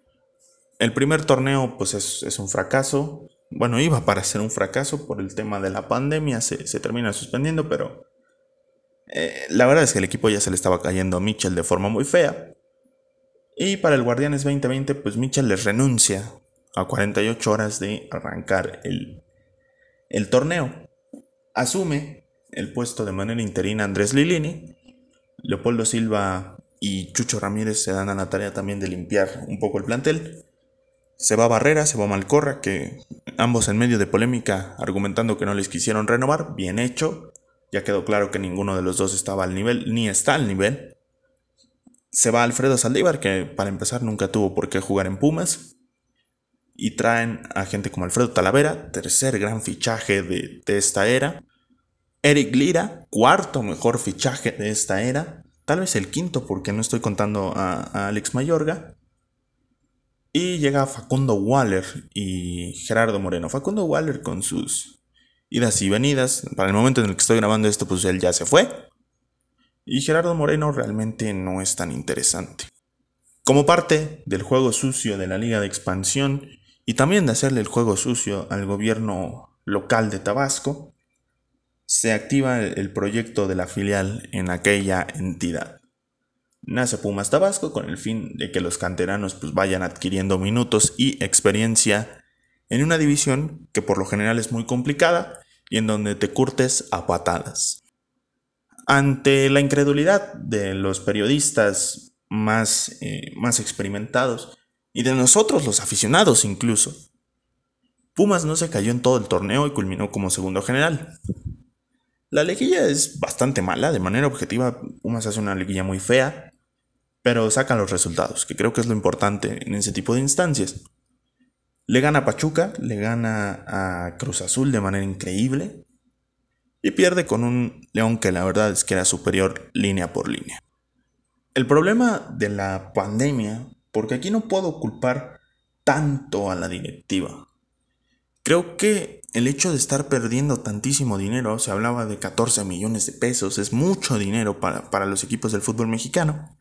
El primer torneo pues es, un fracaso, bueno, iba para ser un fracaso por el tema de la pandemia, se, termina suspendiendo, pero eh, la verdad es que el equipo ya se le estaba cayendo a Mitchell de forma muy fea. Y para el Guardianes 2020, pues Mitchell les renuncia a 48 horas de arrancar el, el torneo. Asume el puesto de manera interina Andrés Lilini. Leopoldo Silva y Chucho Ramírez se dan a la tarea también de limpiar un poco el plantel. Se va Barrera, se va Malcorra, que ambos en medio de polémica argumentando que no les quisieron renovar, bien hecho. Ya quedó claro que ninguno de los dos estaba al nivel, ni está al nivel. Se va Alfredo Saldívar, que para empezar nunca tuvo por qué jugar en Pumas. Y traen a gente como Alfredo Talavera, tercer gran fichaje de, esta era. Eric Lira, cuarto mejor fichaje de esta era. Tal vez el quinto porque no estoy contando a, a Alex Mayorga. Y llega Facundo Waller y Gerardo Moreno. Facundo Waller con sus idas y venidas. Para el momento en el que estoy grabando esto, pues él ya se fue. Y Gerardo Moreno realmente no es tan interesante. Como parte del juego sucio de la Liga de Expansión y también de hacerle el juego sucio al gobierno local de Tabasco, se activa el proyecto de la filial en aquella entidad. Nace Pumas Tabasco con el fin de que los canteranos pues, vayan adquiriendo minutos y experiencia en una división que por lo general es muy complicada y en donde te curtes a patadas. Ante la incredulidad de los periodistas más, eh, más experimentados y de nosotros los aficionados incluso, Pumas no se cayó en todo el torneo y culminó como segundo general. La liguilla es bastante mala, de manera objetiva Pumas hace una liguilla muy fea, pero sacan los resultados, que creo que es lo importante en ese tipo de instancias. Le gana a Pachuca, le gana a Cruz Azul de manera increíble y pierde con un León que la verdad es que era superior línea por línea. El problema de la pandemia, porque aquí no puedo culpar tanto a la directiva. Creo que el hecho de estar perdiendo tantísimo dinero, se hablaba de 14 millones de pesos, es mucho dinero para, los equipos del fútbol mexicano.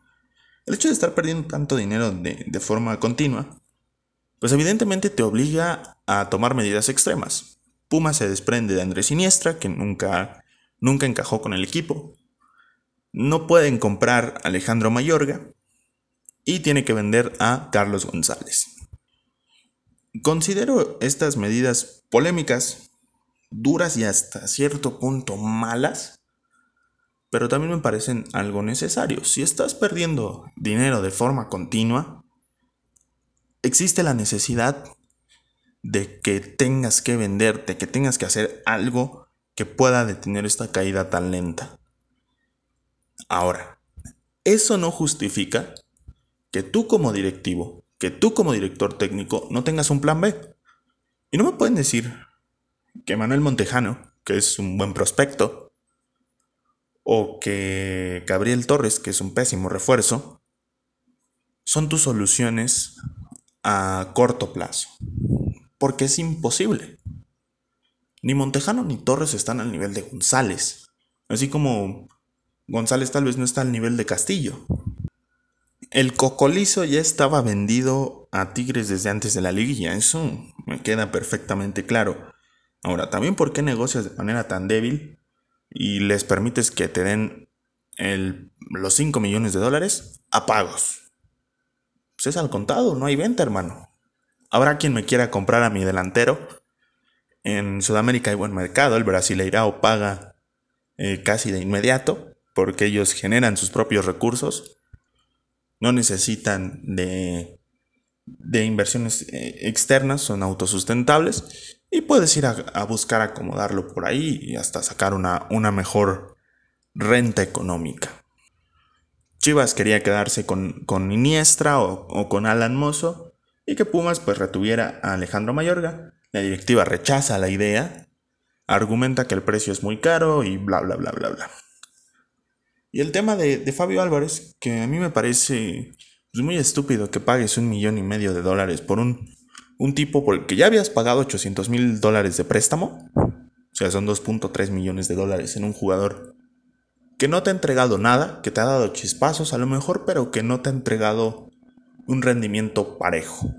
El hecho de estar perdiendo tanto dinero de, de forma continua, pues evidentemente te obliga a tomar medidas extremas. Puma se desprende de Andrés Siniestra, que nunca, nunca encajó con el equipo. No pueden comprar a Alejandro Mayorga y tiene que vender a Carlos González. Considero estas medidas polémicas, duras y hasta cierto punto malas, pero también me parecen algo necesario. Si estás perdiendo dinero de forma continua, existe la necesidad de que tengas que venderte, que tengas que hacer algo que pueda detener esta caída tan lenta. Ahora, eso no justifica que tú como directivo que tú como director técnico no tengas un plan B. Y no me pueden decir que Manuel Montejano, que es un buen prospecto, o que Gabriel Torres, que es un pésimo refuerzo, son tus soluciones a corto plazo. Porque es imposible. Ni Montejano ni Torres están al nivel de González. Así como González tal vez no está al nivel de Castillo. El cocolizo ya estaba vendido a Tigres desde antes de la liguilla, eso me queda perfectamente claro. Ahora, también por qué negocias de manera tan débil y les permites que te den los 5 millones de dólares a pagos. Pues es al contado, no hay venta, hermano. Habrá quien me quiera comprar a mi delantero. En Sudamérica hay buen mercado, el Brasileirao paga eh, casi de inmediato porque ellos generan sus propios recursos no necesitan de, de inversiones eh, externas, son autosustentables y puedes ir a, buscar acomodarlo por ahí y hasta sacar una, una mejor renta económica. Chivas quería quedarse con, con Iniestra o, o, con Alan Mozo y que Pumas pues retuviera a Alejandro Mayorga. La directiva rechaza la idea, argumenta que el precio es muy caro y bla bla bla bla bla. Y el tema de, Fabio Álvarez, que a mí me parece pues, muy estúpido que pagues un millón y medio de dólares por un, un tipo por el que ya habías pagado 800 mil dólares de préstamo. O sea, son 2.3 millones de dólares en un jugador que no te ha entregado nada, que te ha dado chispazos a lo mejor, pero que no te ha entregado un rendimiento parejo.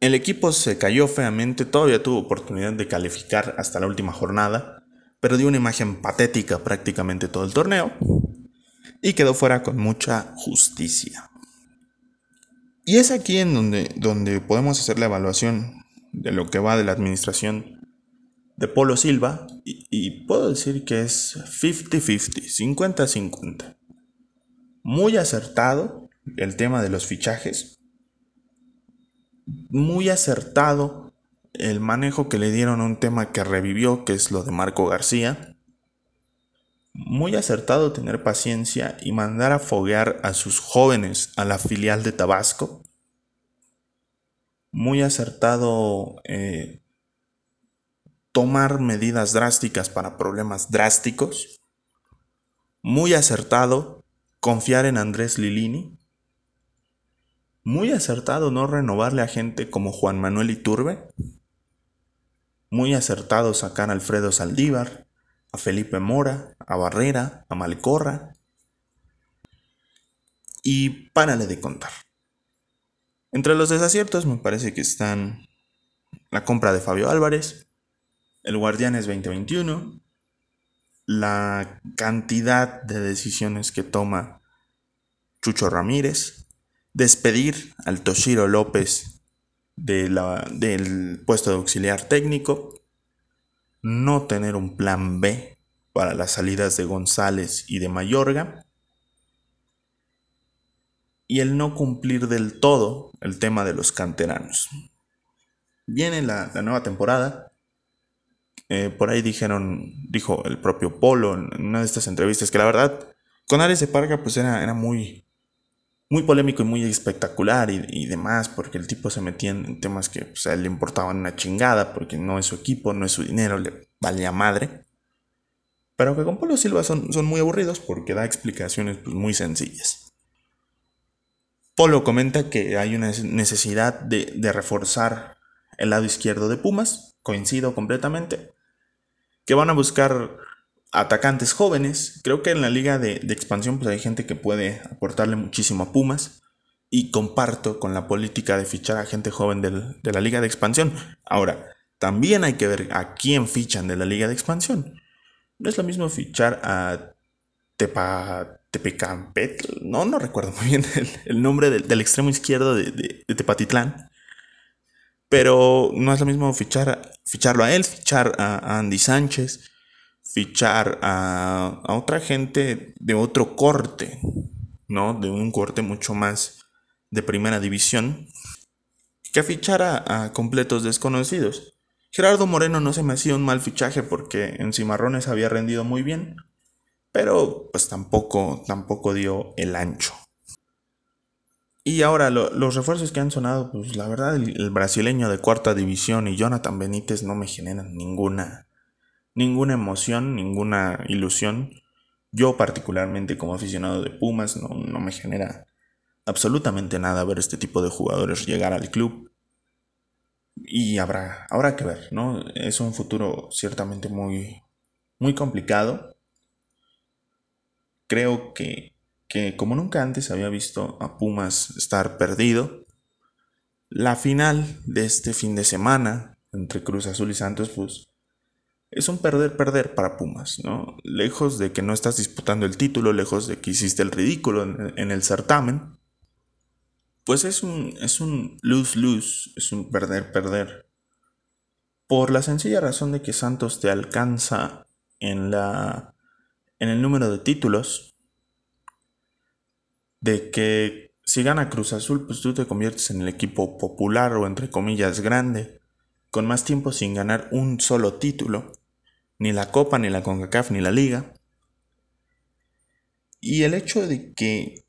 El equipo se cayó feamente, todavía tuvo oportunidad de calificar hasta la última jornada, pero dio una imagen patética prácticamente todo el torneo y quedó fuera con mucha justicia. Y es aquí en donde, donde podemos hacer la evaluación de lo que va de la administración de Polo Silva y, y puedo decir que es 50-50, 50-50. Muy acertado el tema de los fichajes, muy acertado el manejo que le dieron a un tema que revivió, que es lo de Marco García. Muy acertado tener paciencia y mandar a foguear a sus jóvenes a la filial de Tabasco. Muy acertado eh, tomar medidas drásticas para problemas drásticos. Muy acertado confiar en Andrés Lilini. Muy acertado no renovarle a gente como Juan Manuel Iturbe. Muy acertado sacar a Alfredo Saldívar, a Felipe Mora, a Barrera, a Malcorra. Y párale de contar. Entre los desaciertos me parece que están la compra de Fabio Álvarez, el Guardianes 2021, la cantidad de decisiones que toma Chucho Ramírez, despedir al Toshiro López de del puesto de auxiliar técnico, no tener un plan B para las salidas de González y de Mayorga, y el no cumplir del todo el tema de los canteranos. Viene la, nueva temporada. Eh, por ahí dijeron, dijo el propio Polo en una de estas entrevistas que la verdad, con Ares de Parga pues era, era muy, muy polémico y muy espectacular y, demás, porque el tipo se metía en temas que pues, a él le importaban una chingada, porque no es su equipo, no es su dinero, le valía madre. Pero que con Polo Silva son, son muy aburridos porque da explicaciones pues, muy sencillas. Polo comenta que hay una necesidad de, de reforzar el lado izquierdo de Pumas, coincido completamente, que van a buscar atacantes jóvenes. Creo que en la liga de, expansión pues hay gente que puede aportarle muchísimo a Pumas. Y comparto con la política de fichar a gente joven de la liga de expansión. Ahora, también hay que ver a quién fichan de la liga de expansión. No es lo mismo fichar a Tepa, Tepecampet, no, no recuerdo muy bien el, nombre del, extremo izquierdo de, Tepatitlán. Pero no es lo mismo fichar, ficharlo a él, fichar a Andy Sánchez, fichar a, otra gente de otro corte, ¿no? De un corte mucho más de primera división, que fichar a, completos desconocidos. Gerardo Moreno no se me hacía un mal fichaje porque en Cimarrones había rendido muy bien, pero pues tampoco, tampoco dio el ancho. Y ahora los refuerzos que han sonado, pues la verdad el, brasileño de cuarta división y Jonathan Benítez no me generan ninguna, ninguna emoción, ninguna ilusión. Yo particularmente como aficionado de Pumas no, me genera absolutamente nada ver este tipo de jugadores llegar al club. Y habrá, habrá que ver, ¿no? Es un futuro ciertamente muy, muy complicado. Creo que, que como nunca antes había visto a Pumas estar perdido, la final de este fin de semana entre Cruz Azul y Santos, pues es un perder-perder para Pumas, ¿no? Lejos de que no estás disputando el título, lejos de que hiciste el ridículo en, el certamen, pues es un es lose-lose, es un perder-perder. Por la sencilla razón de que Santos te alcanza en la en el número de títulos, de que si gana Cruz Azul, pues tú te conviertes en el equipo popular o entre comillas grande, con más tiempo sin ganar un solo título ni la Copa, ni la CONCACAF, ni la Liga. Y el hecho de que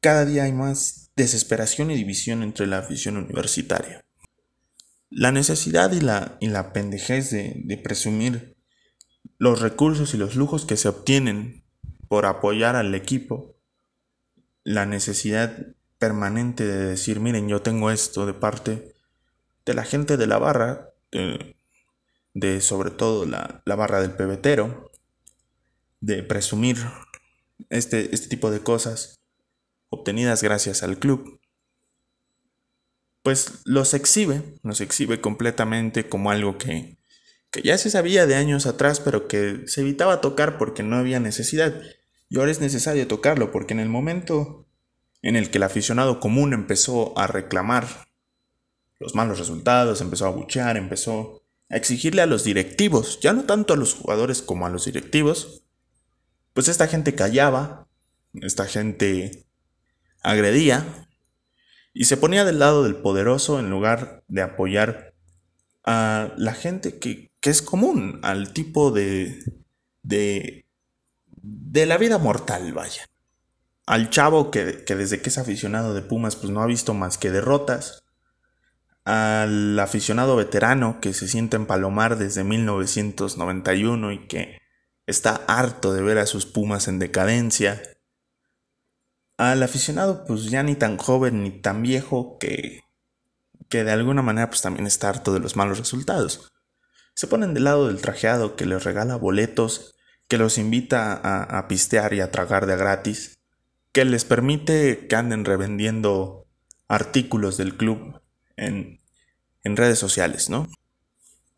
cada día hay más desesperación y división entre la afición universitaria. La necesidad y la, y la pendejez de, de presumir los recursos y los lujos que se obtienen por apoyar al equipo. La necesidad permanente de decir, miren, yo tengo esto de parte de la gente de la barra, de sobre todo la, barra del pebetero, de presumir este, este tipo de cosas obtenidas gracias al club, pues los exhibe, los exhibe completamente como algo que, que ya se sabía de años atrás, pero que se evitaba tocar porque no había necesidad. Y ahora es necesario tocarlo porque en el momento en el que el aficionado común empezó a reclamar los malos resultados, empezó a buchear, empezó a exigirle a los directivos, ya no tanto a los jugadores como a los directivos, pues esta gente callaba, esta gente agredía y se ponía del lado del poderoso en lugar de apoyar a la gente que, es común, al tipo de, de, de la vida mortal, vaya. Al chavo que, que desde que es aficionado de Pumas pues no ha visto más que derrotas, al aficionado veterano que se siente en Palomar desde 1991 y que está harto de ver a sus Pumas en decadencia, al aficionado pues ya ni tan joven ni tan viejo que, que de alguna manera pues también está harto de los malos resultados. Se ponen del lado del trajeado que les regala boletos, que los invita a, a pistear y a tragar de gratis, que les permite que anden revendiendo artículos del club en, redes sociales, ¿no?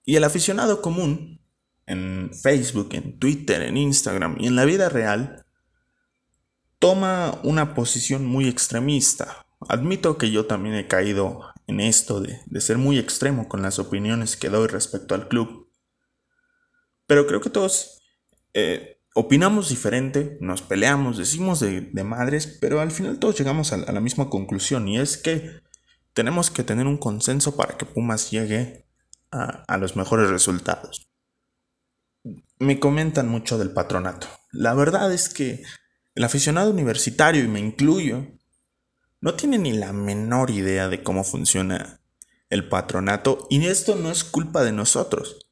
Y el aficionado común, en Facebook, en Twitter, en Instagram y en la vida real, toma una posición muy extremista. Admito que yo también he caído en esto de, ser muy extremo con las opiniones que doy respecto al club. Pero creo que todos eh, opinamos diferente, nos peleamos, decimos de, madres, pero al final todos llegamos a, la misma conclusión y es que tenemos que tener un consenso para que Pumas llegue a los mejores resultados me comentan mucho del patronato. La verdad es que el aficionado universitario, y me incluyo, no tiene ni la menor idea de cómo funciona el patronato y esto no es culpa de nosotros.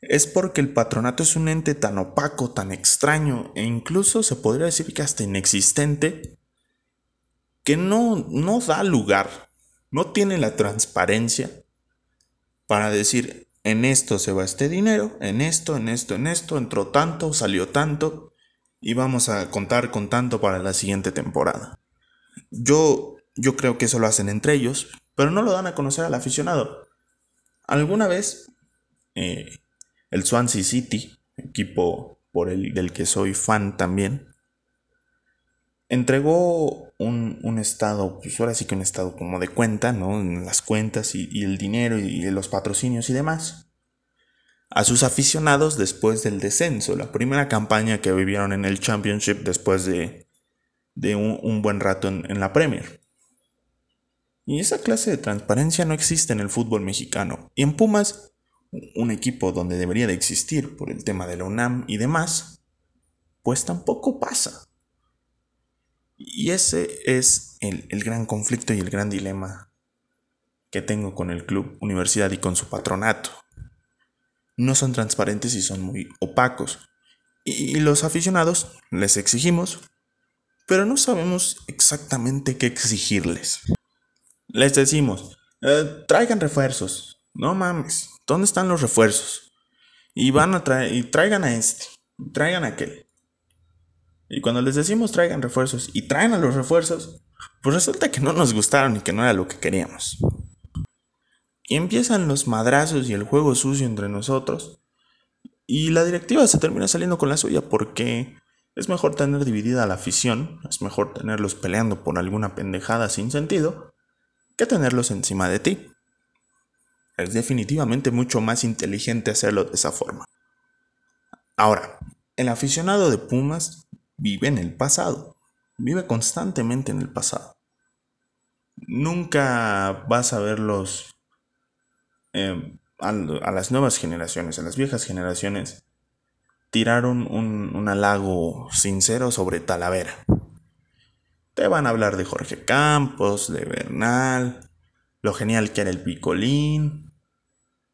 Es porque el patronato es un ente tan opaco, tan extraño e incluso se podría decir que hasta inexistente que no, no da lugar, no tiene la transparencia para decir en esto se va este dinero, en esto, en esto, en esto, entró tanto, salió tanto, y vamos a contar con tanto para la siguiente temporada. Yo, yo creo que eso lo hacen entre ellos, pero no lo dan a conocer al aficionado. Alguna vez, eh, el Swansea City, equipo por el del que soy fan también, entregó un, estado, pues ahora sí que un estado como de cuenta, ¿no? Las cuentas y, el dinero y, los patrocinios y demás. A sus aficionados después del descenso, la primera campaña que vivieron en el Championship después de, un, buen rato en, en la Premier. Y esa clase de transparencia no existe en el fútbol mexicano. Y en Pumas, un equipo donde debería de existir por el tema de la UNAM y demás, pues tampoco pasa. Y ese es el, gran conflicto y el gran dilema que tengo con el club universidad y con su patronato. No son transparentes y son muy opacos. Y, los aficionados les exigimos, pero no sabemos exactamente qué exigirles. Les decimos, eh, traigan refuerzos. No mames, ¿dónde están los refuerzos? Y van a traer, y traigan a este, traigan a aquel. Y cuando les decimos traigan refuerzos y traen a los refuerzos, pues resulta que no nos gustaron y que no era lo que queríamos. Y empiezan los madrazos y el juego sucio entre nosotros. Y la directiva se termina saliendo con la suya porque es mejor tener dividida la afición, es mejor tenerlos peleando por alguna pendejada sin sentido, que tenerlos encima de ti. Es definitivamente mucho más inteligente hacerlo de esa forma. Ahora, el aficionado de Pumas vive en el pasado, vive constantemente en el pasado. Nunca vas a verlos eh, a, las nuevas generaciones, a las viejas generaciones, tirar un, un halago sincero sobre Talavera. Te van a hablar de Jorge Campos, de Bernal, lo genial que era el Picolín.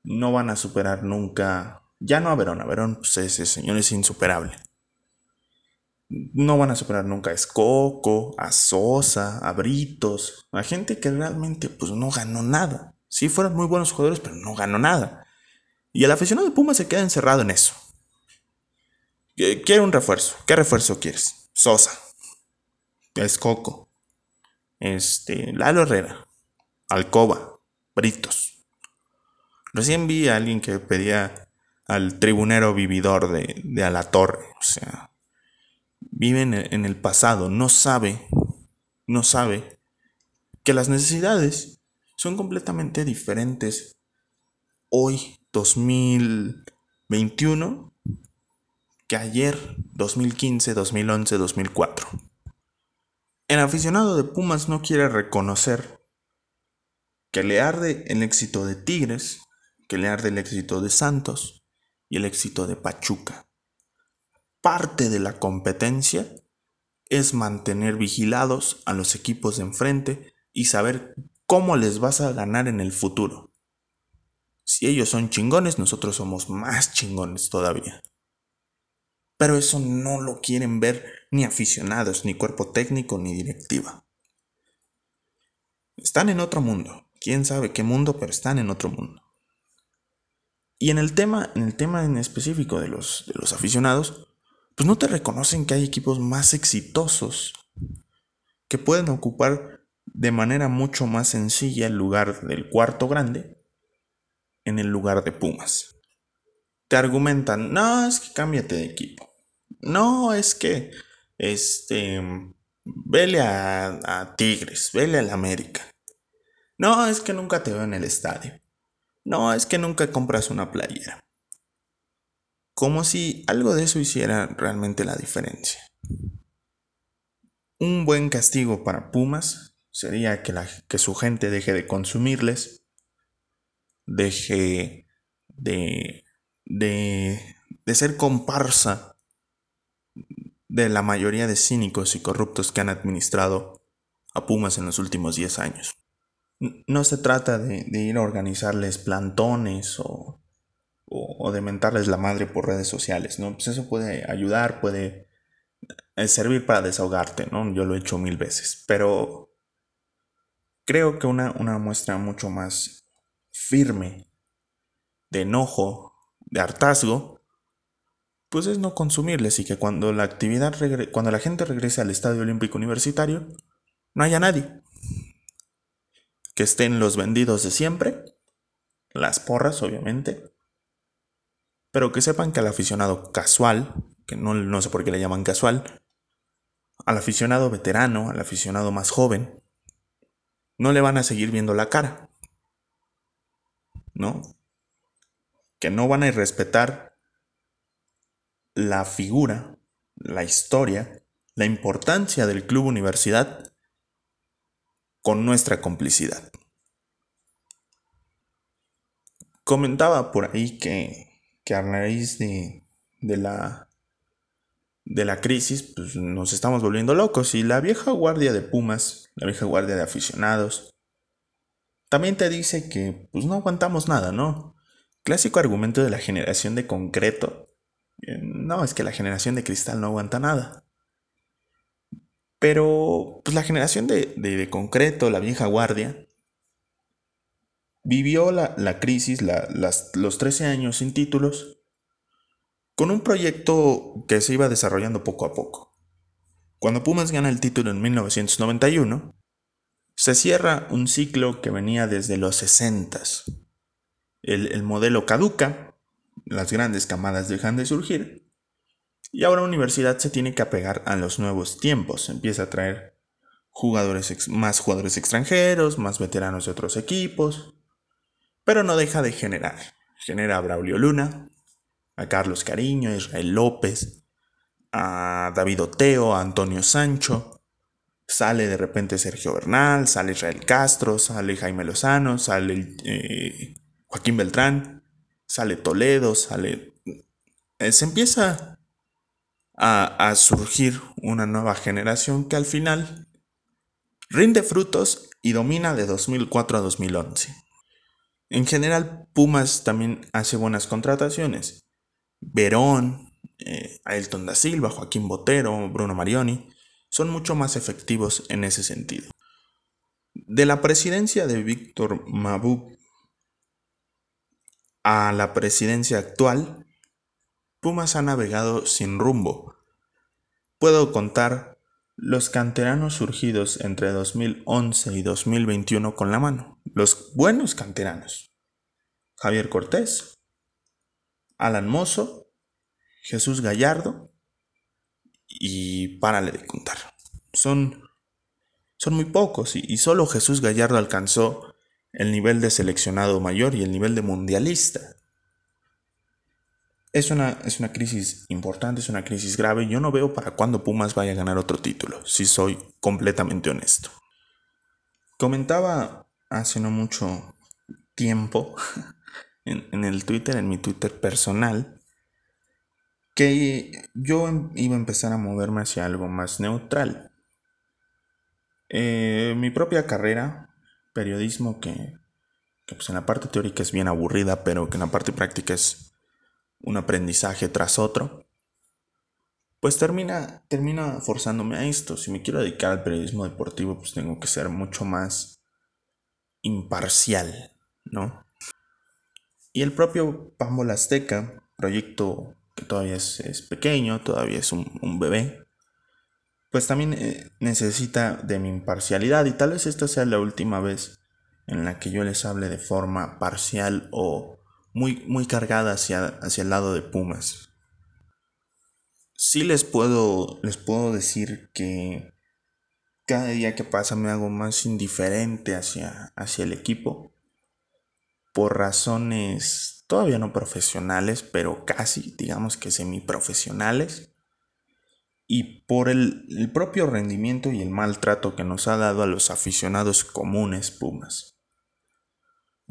No van a superar nunca. Ya no a Verón, a Verón, pues ese señor es insuperable no van a superar nunca a Escoco, a Sosa, a Britos, a gente que realmente pues no ganó nada. Sí fueron muy buenos jugadores, pero no ganó nada. Y el aficionado de Puma se queda encerrado en eso. Quiere un refuerzo. ¿Qué refuerzo quieres? Sosa. Escoco. Este, Lalo Herrera. Alcoba. Britos. Recién vi a alguien que pedía al tribunero vividor de, de Alatorre. O sea, vive en el pasado, no sabe, no sabe que las necesidades son completamente diferentes hoy, 2021, que ayer, 2015, 2011, 2004. El aficionado de Pumas no quiere reconocer que le arde el éxito de Tigres, que le arde el éxito de Santos y el éxito de Pachuca parte de la competencia es mantener vigilados a los equipos de enfrente y saber cómo les vas a ganar en el futuro. Si ellos son chingones, nosotros somos más chingones todavía. Pero eso no lo quieren ver ni aficionados, ni cuerpo técnico, ni directiva. Están en otro mundo. Quién sabe qué mundo, pero están en otro mundo. Y en el tema, en el tema en específico de los, de los aficionados, pues no te reconocen que hay equipos más exitosos que pueden ocupar de manera mucho más sencilla el lugar del cuarto grande en el lugar de Pumas. te argumentan, no, es que cámbiate de equipo. No, es que, este, vele a, a Tigres, vele al América. No, es que nunca te veo en el estadio. No, es que nunca compras una playera. Como si algo de eso hiciera realmente la diferencia. Un buen castigo para Pumas sería que, la, que su gente deje de consumirles, deje de, de, ser comparsa de la mayoría de cínicos y corruptos que han administrado a Pumas en los últimos 10 años. No se trata de, de ir a organizarles plantones o, o, o, de mentarles la madre por redes sociales, ¿no? Pues eso puede ayudar, puede eh, servir para desahogarte, ¿no? Yo lo he hecho mil veces, pero creo que una, una muestra mucho más firme de enojo, de hartazgo, pues es no consumirles y que cuando la actividad cuando la gente regrese al Estadio Olímpico Universitario, no haya nadie. Que estén los vendidos de siempre, las porras obviamente, pero que sepan que al aficionado casual, que no, no sé por qué le llaman casual, al aficionado veterano, al aficionado más joven, no le van a seguir viendo la cara. ¿No? Que no van a respetar la figura, la historia, la importancia del club universidad con nuestra complicidad. Comentaba por ahí que, que a raíz de, de la de la crisis, pues nos estamos volviendo locos. Y la vieja guardia de Pumas, la vieja guardia de aficionados, también te dice que pues no aguantamos nada, ¿no? Clásico argumento de la generación de concreto. Eh, no, es que la generación de cristal no aguanta nada. Pero pues la generación de, de, de concreto, la vieja guardia, vivió la, la crisis, la, las, los 13 años sin títulos, con un proyecto que se iba desarrollando poco a poco. Cuando Pumas gana el título en 1991, se cierra un ciclo que venía desde los 60. El, el modelo caduca, las grandes camadas dejan de surgir, y ahora la universidad se tiene que apegar a los nuevos tiempos, empieza a traer jugadores más jugadores extranjeros, más veteranos de otros equipos, pero no deja de generar. Genera a Braulio Luna, a Carlos Cariño, a Israel López, a David Oteo, a Antonio Sancho. Sale de repente Sergio Bernal, sale Israel Castro, sale Jaime Lozano, sale eh, Joaquín Beltrán, sale Toledo, sale... Eh, se empieza a, a surgir una nueva generación que al final rinde frutos y domina de 2004 a 2011. En general, Pumas también hace buenas contrataciones. Verón, eh, Ailton da Silva, Joaquín Botero, Bruno Marioni, son mucho más efectivos en ese sentido. De la presidencia de Víctor Mabú a la presidencia actual, Pumas ha navegado sin rumbo. Puedo contar los canteranos surgidos entre 2011 y 2021 con la mano, los buenos canteranos. Javier Cortés, Alan Mozo, Jesús Gallardo y párale de contar. Son, son muy pocos y, y solo Jesús Gallardo alcanzó el nivel de seleccionado mayor y el nivel de mundialista. Es una, es una crisis importante, es una crisis grave. Yo no veo para cuándo Pumas vaya a ganar otro título, si soy completamente honesto. Comentaba hace no mucho tiempo en, en, el Twitter, en mi Twitter personal, que yo em, iba a empezar a moverme hacia algo más neutral. Eh, mi propia carrera, periodismo, que, que pues en la parte teórica es bien aburrida, pero que en la parte práctica es un aprendizaje tras otro, pues termina, termina forzándome a esto. Si me quiero dedicar al periodismo deportivo, pues tengo que ser mucho más imparcial, ¿no? Y el propio Pambol Azteca, proyecto que todavía es, es pequeño, todavía es un, un bebé, pues también eh, necesita de mi imparcialidad y tal vez esta sea la última vez en la que yo les hable de forma parcial o, muy, muy cargada hacia, hacia el lado de Pumas. Sí les puedo, les puedo decir que cada día que pasa me hago más indiferente hacia, hacia el equipo por razones todavía no profesionales, pero casi, digamos que semiprofesionales, y por el, propio rendimiento y el maltrato que nos ha dado a los aficionados comunes Pumas.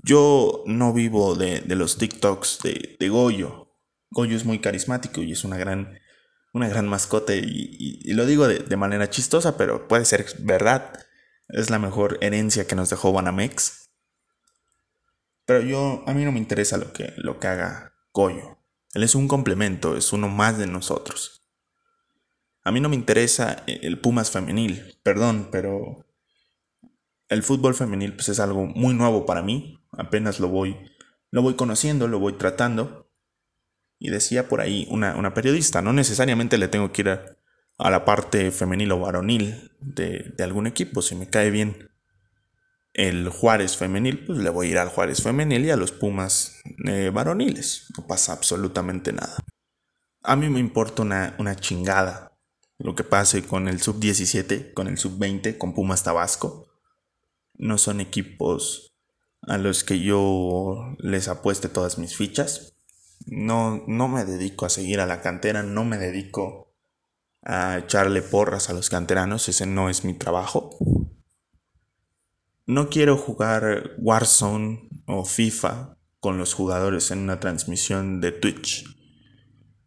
Yo no vivo de, los TikToks de, Goyo. Goyo es muy carismático y es una gran, una gran mascota y, lo digo de, de, manera chistosa, pero puede ser verdad. Es la mejor herencia que nos dejó Banamex. Pero yo, a mí no me interesa lo que, lo que haga Goyo. Él es un complemento, es uno más de nosotros. A mí no me interesa el Pumas femenil, perdón, pero el fútbol femenil pues es algo muy nuevo para mí. Apenas lo voy, lo voy conociendo, lo voy tratando. Y decía por ahí una, una periodista, no necesariamente le tengo que ir a, a la parte femenil o varonil de, de algún equipo. Si me cae bien el Juárez femenil, pues le voy a ir al Juárez femenil y a los Pumas eh, varoniles. No pasa absolutamente nada. A mí me importa una, una chingada lo que pase con el sub-17, con el sub-20, con Pumas Tabasco. No son equipos a los que yo les apueste todas mis fichas. No, no me dedico a seguir a la cantera, no me dedico a echarle porras a los canteranos, ese no es mi trabajo no quiero jugar Warzone o FIFA con los jugadores en una transmisión de Twitch.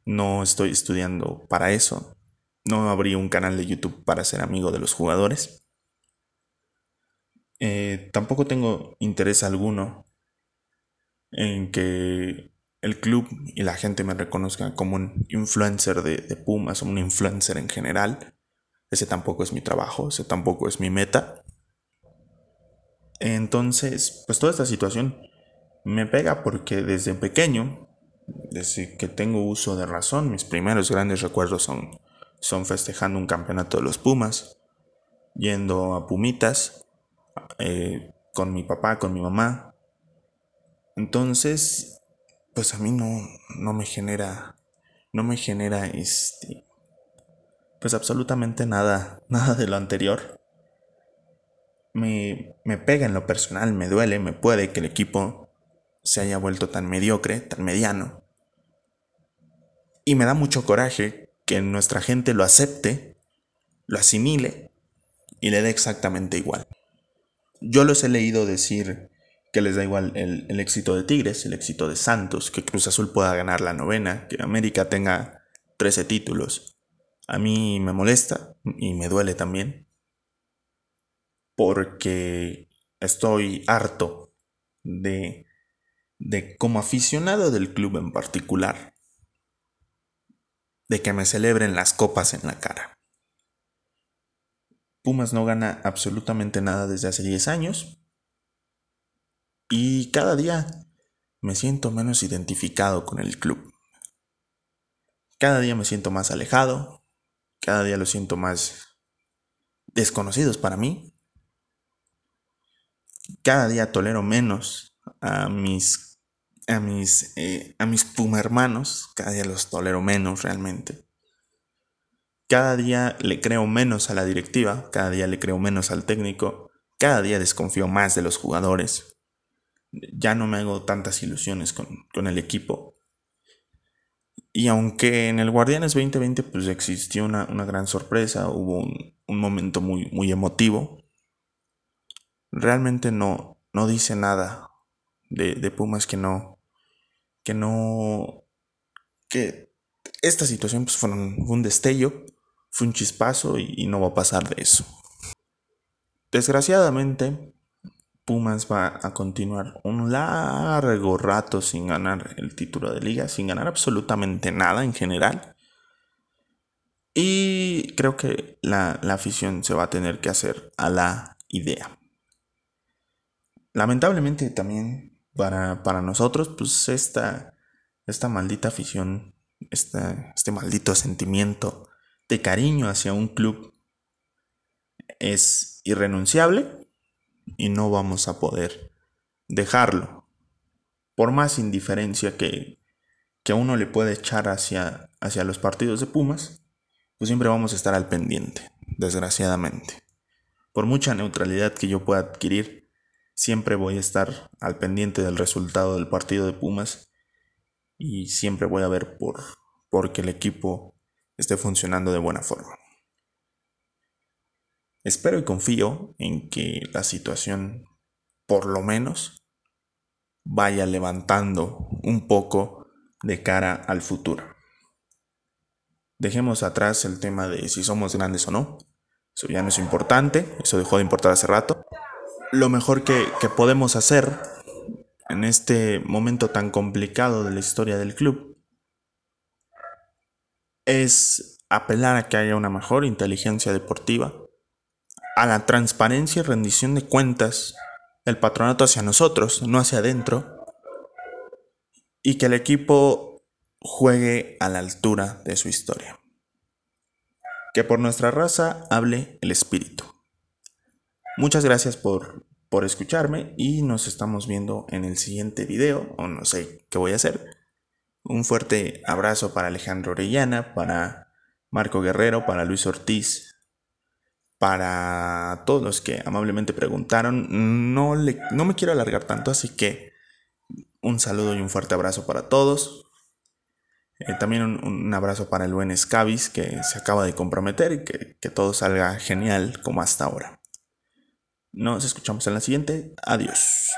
No estoy estudiando para eso. No abrí un canal de YouTube para ser amigo de los jugadores. Eh, tampoco tengo interés alguno en que el club y la gente me reconozca como un influencer de, de Pumas o un influencer en general. Ese tampoco es mi trabajo, ese tampoco es mi meta. Entonces, pues toda esta situación me pega porque desde pequeño, desde que tengo uso de razón, mis primeros grandes recuerdos son, son festejando un campeonato de los Pumas, yendo a Pumitas, eh, con mi papá, con mi mamá. Entonces, pues a mí no, no me genera, no me genera este, pues absolutamente nada, nada de lo anterior me, pega en lo personal, me duele, me puede que el equipo se haya vuelto tan mediocre, tan mediano. Y me da mucho coraje que nuestra gente lo acepte, lo asimile y le dé exactamente igual. Yo los he leído decir que les da igual el, el, éxito de Tigres, el éxito de Santos, que Cruz Azul pueda ganar la novena, que América tenga 13 títulos. A mí me molesta y me duele también porque estoy harto de, de como aficionado del club en particular, de que me celebren las copas en la cara. Pumas no gana absolutamente nada desde hace 10 años y cada día me siento menos identificado con el club. Cada día me siento más alejado, cada día lo siento más desconocidos para mí cada día tolero menos a mis, a mis, eh, a mis puma hermanos, cada día los tolero menos realmente. Cada día le creo menos a la directiva, cada día le creo menos al técnico, cada día desconfío más de los jugadores. Ya no me hago tantas ilusiones con, el equipo. Y aunque en el Guardianes 2020 pues existió una, gran sorpresa, hubo un, un momento muy, muy emotivo, realmente no, no dice nada de, de Pumas que no, que no, que esta situación pues fue un, destello, fue un chispazo y, no va a pasar de eso. Desgraciadamente, Pumas va a continuar un largo rato sin ganar el título de liga, sin ganar absolutamente nada en general. Y creo que la, la afición se va a tener que hacer a la idea lamentablemente también para, nosotros, pues esta, esta maldita afición, este maldito sentimiento de cariño hacia un club es irrenunciable y no vamos a poder dejarlo. por más indiferencia que, que uno le puede echar hacia, hacia los partidos de Pumas, pues siempre vamos a estar al pendiente, desgraciadamente. Por mucha neutralidad que yo pueda adquirir, siempre voy a estar al pendiente del resultado del partido de Pumas y siempre voy a ver por, por que el equipo esté funcionando de buena forma. Espero y confío en que la situación, por lo menos, vaya levantando un poco de cara al futuro. Dejemos atrás el tema de si somos grandes o no. Eso ya no es importante, eso dejó de importar hace rato. Lo mejor que, que podemos hacer en este momento tan complicado de la historia del club es apelar a que haya una mejor inteligencia deportiva, a la transparencia y rendición de cuentas del patronato hacia nosotros, no hacia adentro, y que el equipo juegue a la altura de su historia. Que por nuestra raza hable el espíritu. Muchas gracias por, por escucharme y nos estamos viendo en el siguiente video, o no sé qué voy a hacer. Un fuerte abrazo para Alejandro Orellana, para Marco Guerrero, para Luis Ortiz, para todos los que amablemente preguntaron. No, le, no me quiero alargar tanto, así que un saludo y un fuerte abrazo para todos. Eh, también un, abrazo para el buen Scavis que se acaba de comprometer y que, que todo salga genial como hasta ahora. Nos escuchamos en la siguiente. Adiós.